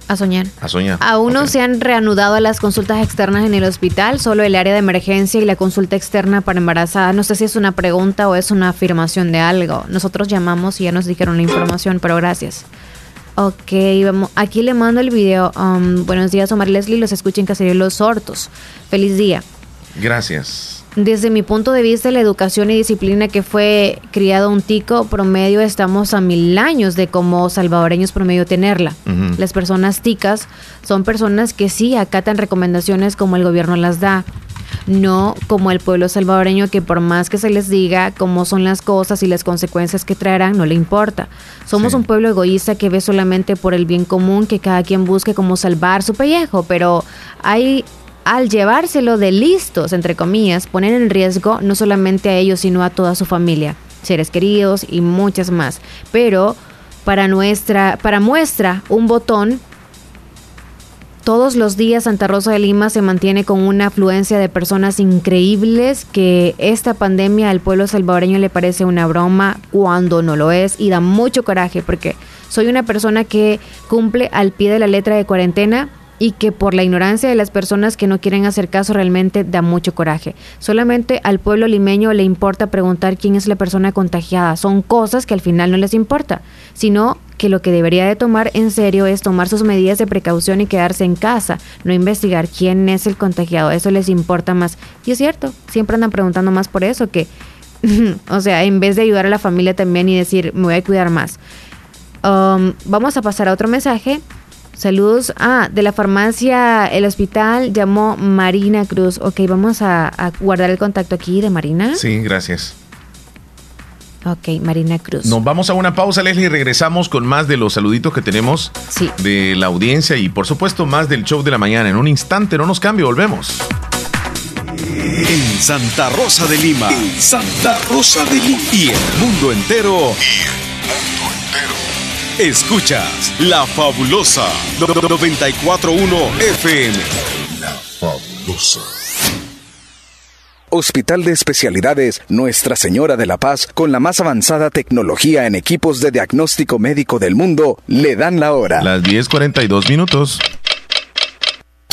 A soñar. a soñar. Aún no se han reanudado las consultas externas en el hospital, solo el área de emergencia y la consulta externa para embarazadas. No sé si es una pregunta o es una afirmación de algo. Nosotros llamamos y ya nos dijeron la información, pero gracias. Ok, vamos. Aquí le mando el video. Um, buenos días, Omar Leslie. Los escucha en Caserío Los Hortos. Feliz día. Gracias. Desde mi punto de vista, la educación y disciplina que fue criado un tico promedio, estamos a mil años de como salvadoreños promedio tenerla. Las personas ticas son personas que sí acatan recomendaciones como el gobierno las da. No como el pueblo salvadoreño que por más que se les diga cómo son las cosas y las consecuencias que traerán, no le importa. Somos un pueblo egoísta que ve solamente por el bien común, que cada quien busque cómo salvar su pellejo, pero hay al llevárselo de listos, entre comillas, poner en riesgo no solamente a ellos, sino a toda su familia. seres queridos y muchas más. Pero para nuestra, para muestra, un botón todos los días Santa Rosa de Lima se mantiene con una afluencia de personas increíbles que esta pandemia al pueblo salvadoreño le parece una broma cuando no lo es y da mucho coraje porque soy una persona que cumple al pie de la letra de cuarentena y que por la ignorancia de las personas que no quieren hacer caso realmente da mucho coraje. Solamente al pueblo limeño le importa preguntar quién es la persona contagiada. Son cosas que al final no les importa, sino que lo que debería de tomar en serio es tomar sus medidas de precaución y quedarse en casa, no investigar quién es el contagiado. Eso les importa más. Y es cierto, siempre andan preguntando más por eso que, o sea, en vez de ayudar a la familia también y decir, me voy a cuidar más. Um, vamos a pasar a otro mensaje. Saludos. Ah, de la farmacia El Hospital llamó Marina Cruz. Ok, vamos a, a guardar el contacto aquí de Marina. Sí, gracias. Ok, Marina Cruz. Nos vamos a una pausa, Leslie, y regresamos con más de los saluditos que tenemos Sí. de la audiencia y por supuesto más del show de la mañana. En un instante, no nos cambie, volvemos. En Santa Rosa de Lima. En Santa Rosa de Lima. Y el mundo entero. Escuchas La Fabulosa 941 FM. La Fabulosa. Hospital de Especialidades Nuestra Señora de la Paz, con la más avanzada tecnología en equipos de diagnóstico médico del mundo, le dan la hora. Las 10:42 minutos.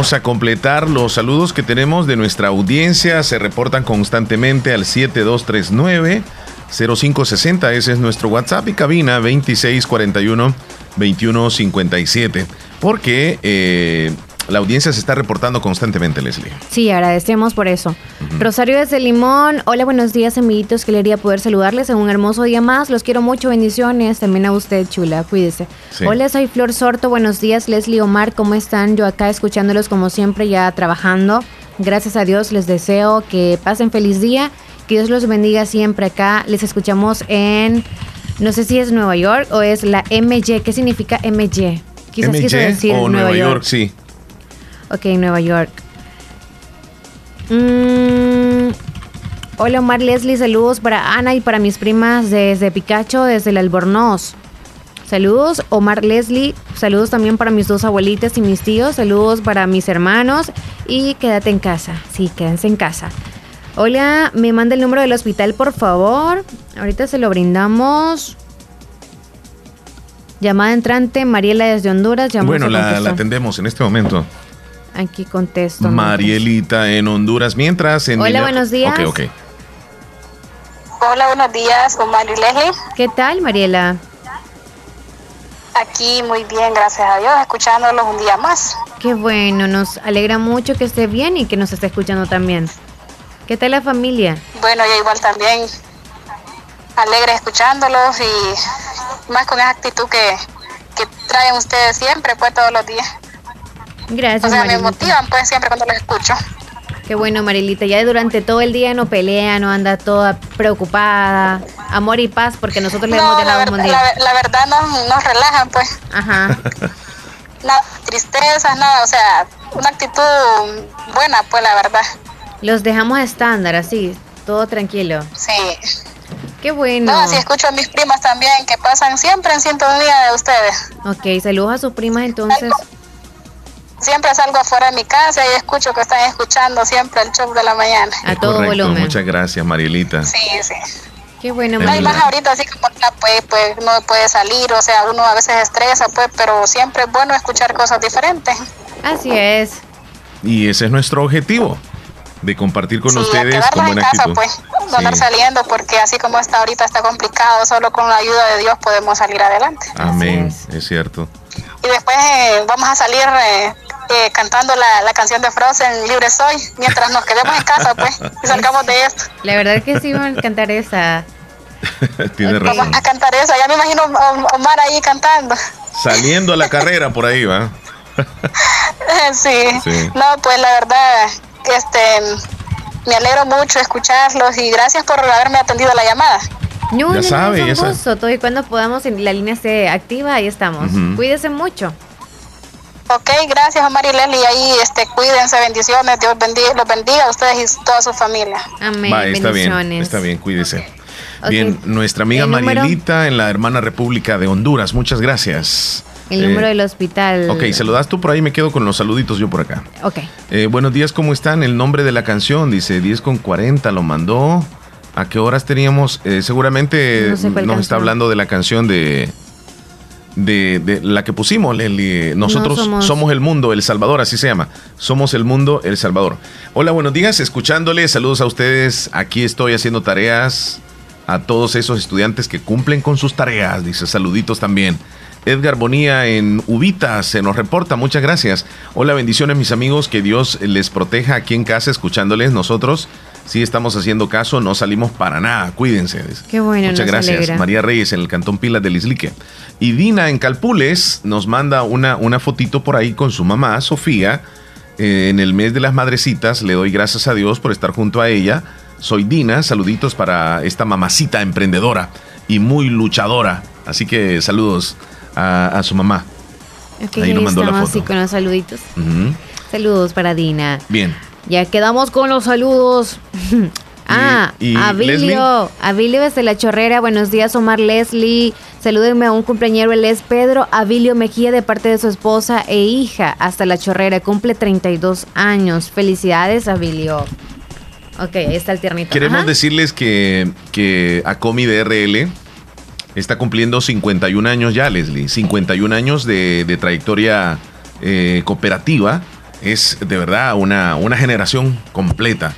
Vamos a completar los saludos que tenemos de nuestra audiencia. Se reportan constantemente al 7239 0560. Ese es nuestro WhatsApp y cabina 2641 2157. Porque eh, la audiencia se está reportando constantemente, Leslie. Sí, agradecemos por eso. Rosario desde Limón. Hola, buenos días, amiguitos. Quería poder saludarles en un hermoso día más. Los quiero mucho. Bendiciones. También a usted, chula. Cuídese. Sí. Hola, soy Flor Sorto. Buenos días, Leslie Omar. ¿Cómo están? Yo acá escuchándolos como siempre, ya trabajando. Gracias a Dios les deseo que pasen feliz día. Que Dios los bendiga siempre acá. Les escuchamos en, no sé si es Nueva York o es la MY. ¿Qué significa MY? Quizás quiso MY decir o Nueva York, sí. Ok, Nueva York. Mm, hola Omar Leslie, saludos para Ana y para mis primas desde Picacho, desde el Albornoz. Saludos Omar Leslie, saludos también para mis dos abuelitas y mis tíos, saludos para mis hermanos y quédate en casa, sí, quédense en casa. Hola, me manda el número del hospital por favor, ahorita se lo brindamos. Llamada entrante, Mariela desde Honduras, Bueno, la atendemos en este momento. Aquí contesto. Marielita en Honduras. Mientras en. Hola, buenos días. Ok, ok. Hola, buenos días, con Mari Leslie. ¿Qué tal, Mariela? Aquí muy bien, gracias a Dios, escuchándolos un día más. Qué bueno, nos alegra mucho que esté bien y que nos esté escuchando también. ¿Qué tal la familia? Bueno, yo igual también alegre escuchándolos y más con esa actitud que, que traen ustedes siempre, pues todos los días. Gracias, O sea, me motivan pues siempre cuando los escucho. Qué bueno, Marilita. Ya durante todo el día no pelea, no anda toda preocupada. Amor y paz, porque nosotros le hemos No, la, dejado verdad- un la, la verdad nos, nos relajan pues. Ajá. Nada, tristezas, nada, o sea, una actitud buena pues la verdad. Los dejamos estándar, así, todo tranquilo. Sí. Qué bueno. No, así escucho a mis primas también que pasan siempre en sintonía de ustedes. Ok, saludos a sus primas entonces. Siempre salgo afuera de mi casa y escucho que están escuchando siempre el show de la mañana. A todo Correcto, volumen. muchas gracias, Marielita. Sí, sí. Qué bueno, No, y Marilita. más ahorita así como está, pues, pues no puede salir, o sea, uno a veces estresa, pues, pero siempre es bueno escuchar cosas diferentes. Así es. Y ese es nuestro objetivo, de compartir con Sí, ustedes con en buena casa, actitud. pues, no andar Sí. saliendo, porque así como está ahorita está complicado, solo con la ayuda de Dios podemos salir adelante. Amén, es. cierto. Y después eh, vamos a salir eh, eh, cantando la, la canción de Frozen, Libre Soy, mientras nos quedemos en casa, pues, y salgamos de esto. La verdad que sí van a cantar esa. Tiene razón. Vamos a cantar esa, ya me imagino a Omar ahí cantando. Saliendo a la carrera por ahí, ¿va? sí. Sí. No, pues la verdad, este, me alegro mucho de escucharlos y gracias por haberme atendido la llamada. No, Ya no, no, sabe, es ya un sabe. gusto. Todo y cuando podamos, en la línea esté activa, ahí estamos. Ujú. Cuídese mucho. Ok, gracias Omar y Leslie, ahí este, cuídense, bendiciones, Dios bendiga, los bendiga a ustedes y toda su familia. Amén. Va, está bien, bendiciones. está bien, cuídese. Bien, nuestra amiga Marielita en la hermana República de Honduras, muchas gracias. El Eh, número del hospital. Ok, se lo das tú por ahí, me quedo con los saluditos yo por acá. Ok. Eh, buenos días, ¿cómo están? El nombre de la canción dice 10 con 40, lo mandó. ¿A qué horas teníamos? Eh, seguramente No sé cuál nos canción. está hablando de la canción de, de, de la que pusimos, Leslie. Nosotros No somos- somos... el mundo, El Salvador, así se llama. Somos el mundo, El Salvador. Hola, buenos días, escuchándole, saludos a ustedes. Aquí estoy haciendo tareas a todos esos estudiantes que cumplen con sus tareas, dice saluditos también. Edgar Bonía en Ubita se nos reporta, muchas gracias. Hola, bendiciones mis amigos, que Dios les proteja aquí en casa escuchándoles. Nosotros sí estamos haciendo caso, no salimos para nada, cuídense. Qué bueno, Muchas nos gracias. alegra. María Reyes en el Cantón Pilas del Islique. Y Dina en Calpules nos manda una, una fotito por ahí con su mamá, Sofía. Eh, en el mes de las madrecitas le doy gracias a Dios por estar junto a ella. Soy Dina, saluditos para esta mamacita emprendedora y muy luchadora. Así que saludos a, a su mamá. Ahí nos mandó la foto. así con los saluditos. Saludos para Dina. Bien. Ya quedamos con los saludos. ah, y Abilio. Leslie? Abilio desde La Chorrera. Buenos días, Omar Leslie. Salúdenme a un cumpleañero, él es Pedro Abilio Mejía, de parte de su esposa e hija, hasta La Chorrera. Cumple 32 años. Felicidades, Abilio. Ok, ahí está el tiernito. Queremos Ajá. decirles que, que Acomi DRL está cumpliendo 51 años ya, Leslie. 51 años de, de trayectoria eh, cooperativa. Es de verdad una, una generación completa.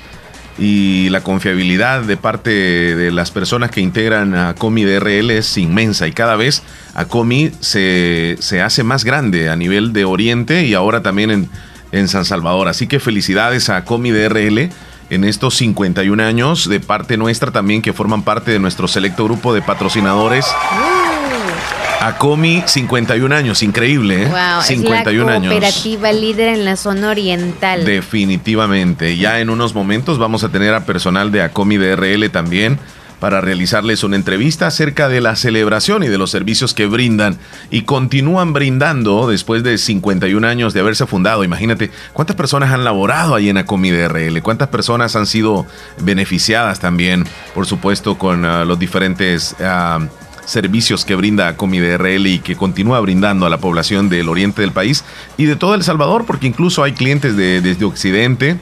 Y la confiabilidad de parte de las personas que integran a Acomi DRL es inmensa. Y cada vez Acomi se, se hace más grande a nivel de Oriente y ahora también en, en San Salvador. Así que felicidades a Acomi DRL en estos 51 años de parte nuestra también que forman parte de nuestro selecto grupo de patrocinadores. Acomi 51 años, increíble, ¿eh? Wow, 51 es la años. cooperativa líder en la zona oriental. Definitivamente. Ya en unos momentos vamos a tener a personal de Acomi DRL también para realizarles una entrevista acerca de la celebración y de los servicios que brindan y continúan brindando después de 51 años de haberse fundado. Imagínate cuántas personas han laborado ahí en Acomi DRL, cuántas personas han sido beneficiadas también, por supuesto, con ah, los diferentes ah, servicios que brinda Acomi DRL y que continúa brindando a la población del oriente del país y de todo El Salvador, porque incluso hay clientes de, desde Occidente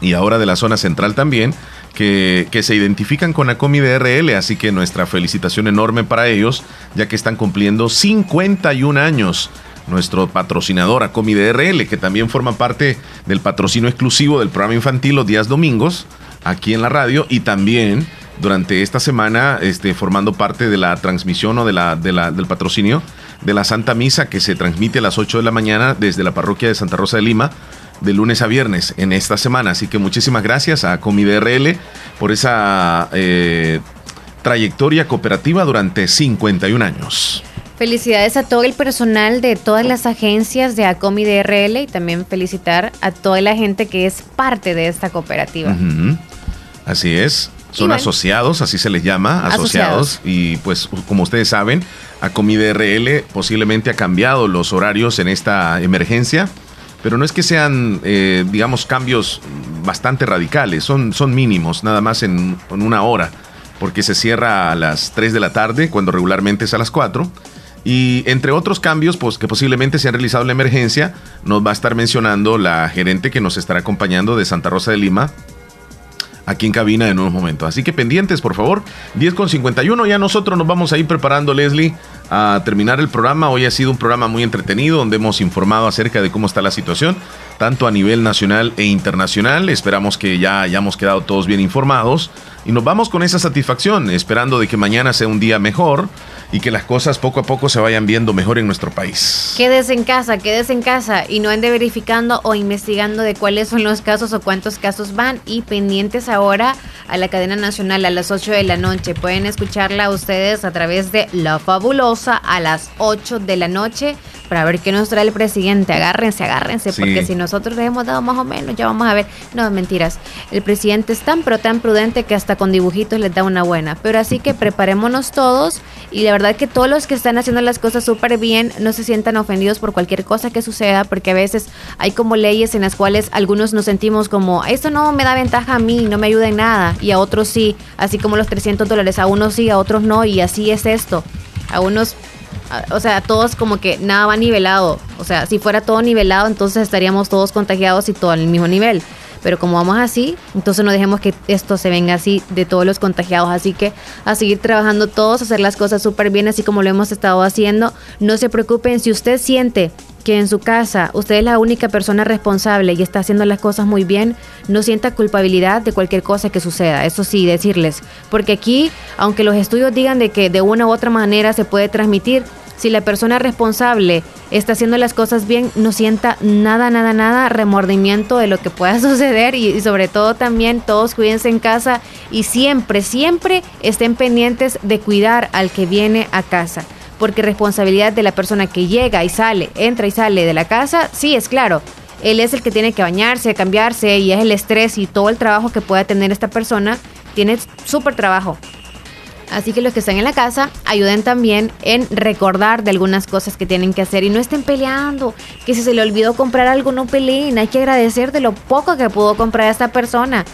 y ahora de la zona central también, que, que se identifican con Acomi DRL, así que nuestra felicitación enorme para ellos, ya que están cumpliendo 51 años. Nuestro patrocinador Acomi DRL, que también forma parte del patrocinio exclusivo del programa infantil los días domingos, aquí en la radio, y también durante esta semana, este, formando parte de la transmisión o de la, de la- del patrocinio de la Santa Misa que se transmite a las 8 de la mañana desde la parroquia de Santa Rosa de Lima de lunes a viernes en esta semana. Así que muchísimas gracias a ComiDRL por esa eh, trayectoria cooperativa durante 51 años. Felicidades a todo el personal de todas las agencias de ACOMI DRL y también felicitar a toda la gente que es parte de esta cooperativa. Así es. Son bueno. asociados, así se les llama, asociados. Asociados. Y pues, como ustedes saben, Acomida RL posiblemente ha cambiado los horarios en esta emergencia, pero no es que sean, eh, digamos, cambios bastante radicales, son, son mínimos, nada más en, en una hora, porque se cierra a las 3 de la tarde, cuando regularmente es a las 4. Y entre otros cambios pues, que posiblemente se han realizado en la emergencia, nos va a estar mencionando la gerente que nos estará acompañando de Santa Rosa de Lima, aquí en cabina en unos momentos. Así que pendientes, por favor. 10 con 51. Ya nosotros nos vamos a ir preparando, Leslie, a terminar el programa. Hoy ha sido un programa muy entretenido donde hemos informado acerca de cómo está la situación, tanto a nivel nacional e internacional. Esperamos que ya hayamos quedado todos bien informados. Y nos vamos con esa satisfacción, esperando de que mañana sea un día mejor y que las cosas poco a poco se vayan viendo mejor en nuestro país. Quédese en casa, quédese en casa y no ande verificando o investigando de cuáles son los casos o cuántos casos van y pendientes ahora a la cadena nacional a las 8 de la noche. Pueden escucharla ustedes a través de La Fabulosa a las 8 de la noche para ver qué nos trae el presidente. Agárrense, agárrense, Sí. porque si nosotros les hemos dado más o menos, ya vamos a ver. No, mentiras. El presidente es tan pero tan prudente que hasta con dibujitos les da una buena. Pero así que preparémonos todos y la verdad que todos los que están haciendo las cosas súper bien no se sientan ofendidos por cualquier cosa que suceda, porque a veces hay como leyes en las cuales algunos nos sentimos como, esto no me da ventaja a mí, no me ayuda en nada, y a otros sí, así como los 300 dólares, a unos sí, a otros no, y así es esto. A unos o sea, todos como que nada va nivelado. O sea, si fuera todo nivelado, entonces estaríamos todos contagiados y todo al mismo nivel. Pero como vamos así, entonces no dejemos que esto se venga así de todos los contagiados. Así que a seguir trabajando todos, hacer las cosas súper bien, así como lo hemos estado haciendo. No se preocupen si usted siente que en su casa usted es la única persona responsable y está haciendo las cosas muy bien, no sienta culpabilidad de cualquier cosa que suceda. Eso sí, decirles. Porque aquí, aunque los estudios digan de que de una u otra manera se puede transmitir, si la persona responsable está haciendo las cosas bien, no sienta nada, nada, nada remordimiento de lo que pueda suceder y, sobre todo también todos cuídense en casa y siempre, siempre estén pendientes de cuidar al que viene a casa. Porque responsabilidad de la persona que llega y sale, entra y sale de la casa, sí, es claro. Él es el que tiene que bañarse, cambiarse y es el estrés y todo el trabajo que pueda tener esta persona. Tiene súper trabajo. Así que los que están en la casa ayuden también en recordar de algunas cosas que tienen que hacer y no estén peleando. Que si se le olvidó comprar algo, no peleen. Hay que agradecer de lo poco que pudo comprar esta persona.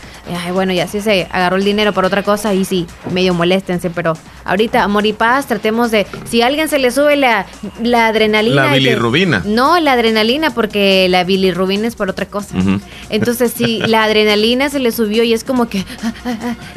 Ay, bueno, ya si se agarró el dinero por otra cosa y sí, medio moléstense, pero ahorita, amor y paz, tratemos de. Si a alguien se le sube la, la adrenalina. La que- bilirrubina. no, la adrenalina, porque la bilirrubina es por otra cosa. Entonces, si la adrenalina se le subió y es como que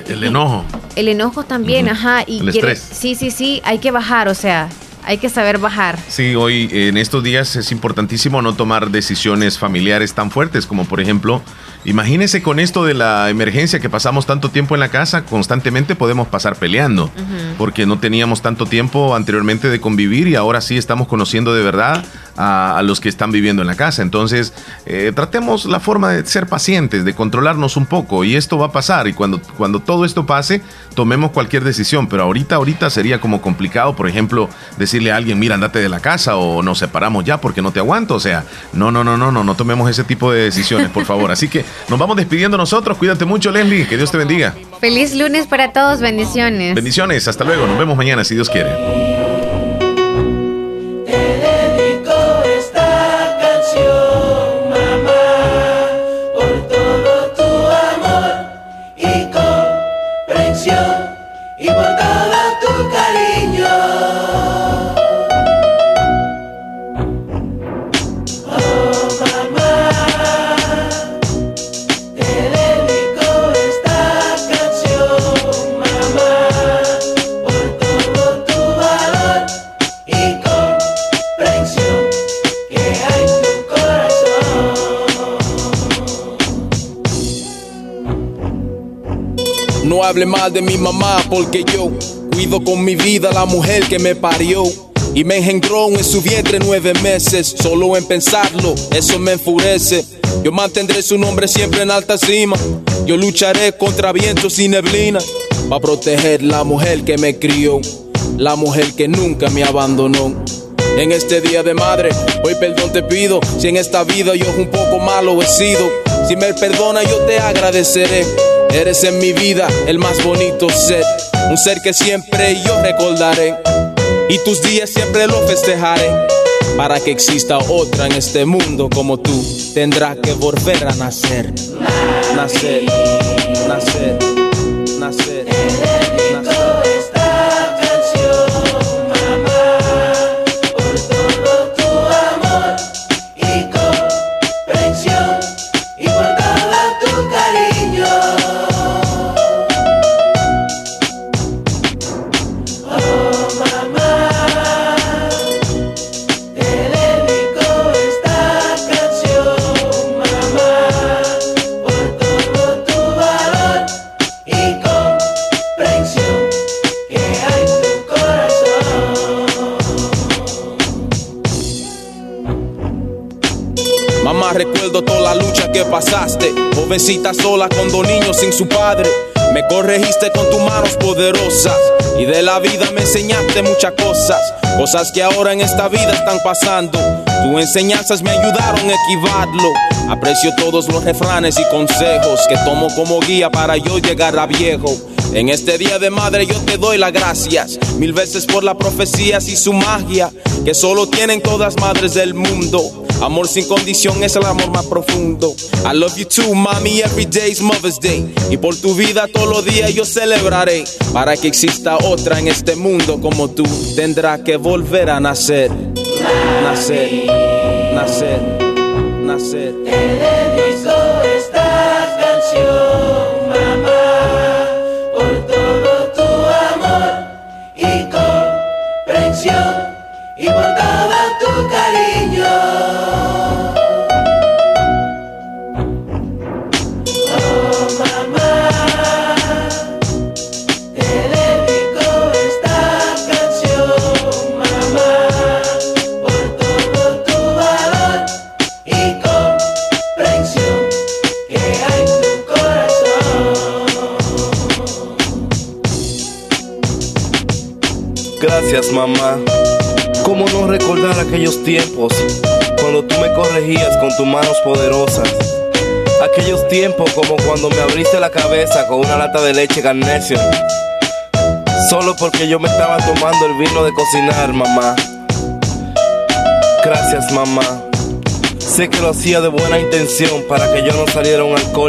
El enojo. el enojo también, ajá, y El quiere- estrés. sí, sí, sí, hay que bajar, o sea, hay que saber bajar. Sí, hoy en estos días es importantísimo no tomar decisiones familiares tan fuertes como por ejemplo, imagínese con esto de la emergencia que pasamos tanto tiempo en la casa, constantemente podemos pasar peleando, porque no teníamos tanto tiempo anteriormente de convivir y ahora sí estamos conociendo de verdad a, a los que están viviendo en la casa. Entonces, eh, tratemos la forma de ser pacientes, de controlarnos un poco y esto va a pasar y cuando, cuando todo esto pase, tomemos cualquier decisión, pero ahorita, ahorita sería como complicado, por ejemplo, decirle a alguien, mira, andate de la casa o nos separamos ya porque no te aguanto, o sea, no, no, no, no, no, no tomemos ese tipo de decisiones, por favor. Así que nos vamos despidiendo nosotros, cuídate mucho, Leslie, que Dios te bendiga. Feliz lunes para todos, bendiciones. Bendiciones, hasta luego, nos vemos mañana si Dios quiere. Hable mal de mi mamá porque yo cuido con mi vida la mujer que me parió. Y me engendró en su vientre nueve meses. Solo en pensarlo, eso me enfurece. Yo mantendré su nombre siempre en alta cima. Yo lucharé contra vientos y neblina. Para proteger la mujer que me crió. La mujer que nunca me abandonó. En este día de madre, hoy perdón te pido. Si en esta vida yo un poco malo he sido. Si me perdona, yo te agradeceré. Eres en mi vida el más bonito ser. Un ser que siempre yo recordaré. Y tus días siempre lo festejaré. Para que exista otra en este mundo como tú, tendrá que volver a nacer. Nacer, nacer, nacer. esta Jovencita sola con dos sin su padre. Me corregiste con tus manos poderosas. Y de la vida me enseñaste muchas cosas. Cosas que ahora en esta vida están pasando. Tus enseñanzas me ayudaron a esquivarlo. Aprecio todos los refranes y consejos que tomo como guía para yo llegar a viejo. En este día de madre yo te doy las gracias mil veces por las profecías y su magia que solo tienen todas madres del mundo. Amor sin condición es el amor más profundo. I love you too, mommy. Every day is Mother's Day. Y por tu vida todos los días yo celebraré. Para que exista otra en este mundo como tú, tendrá que volver a nacer. Nacer, nacer, nacer. Mamá. ¿Cómo no recordar aquellos tiempos cuando tú me corregías con tus manos poderosas? Aquellos tiempos como cuando me abriste la cabeza con una lata de leche Carnation. Solo porque yo me estaba tomando el vino de cocinar, mamá. Gracias, mamá. Sé que lo hacía de buena intención para que yo no saliera un alcohólico.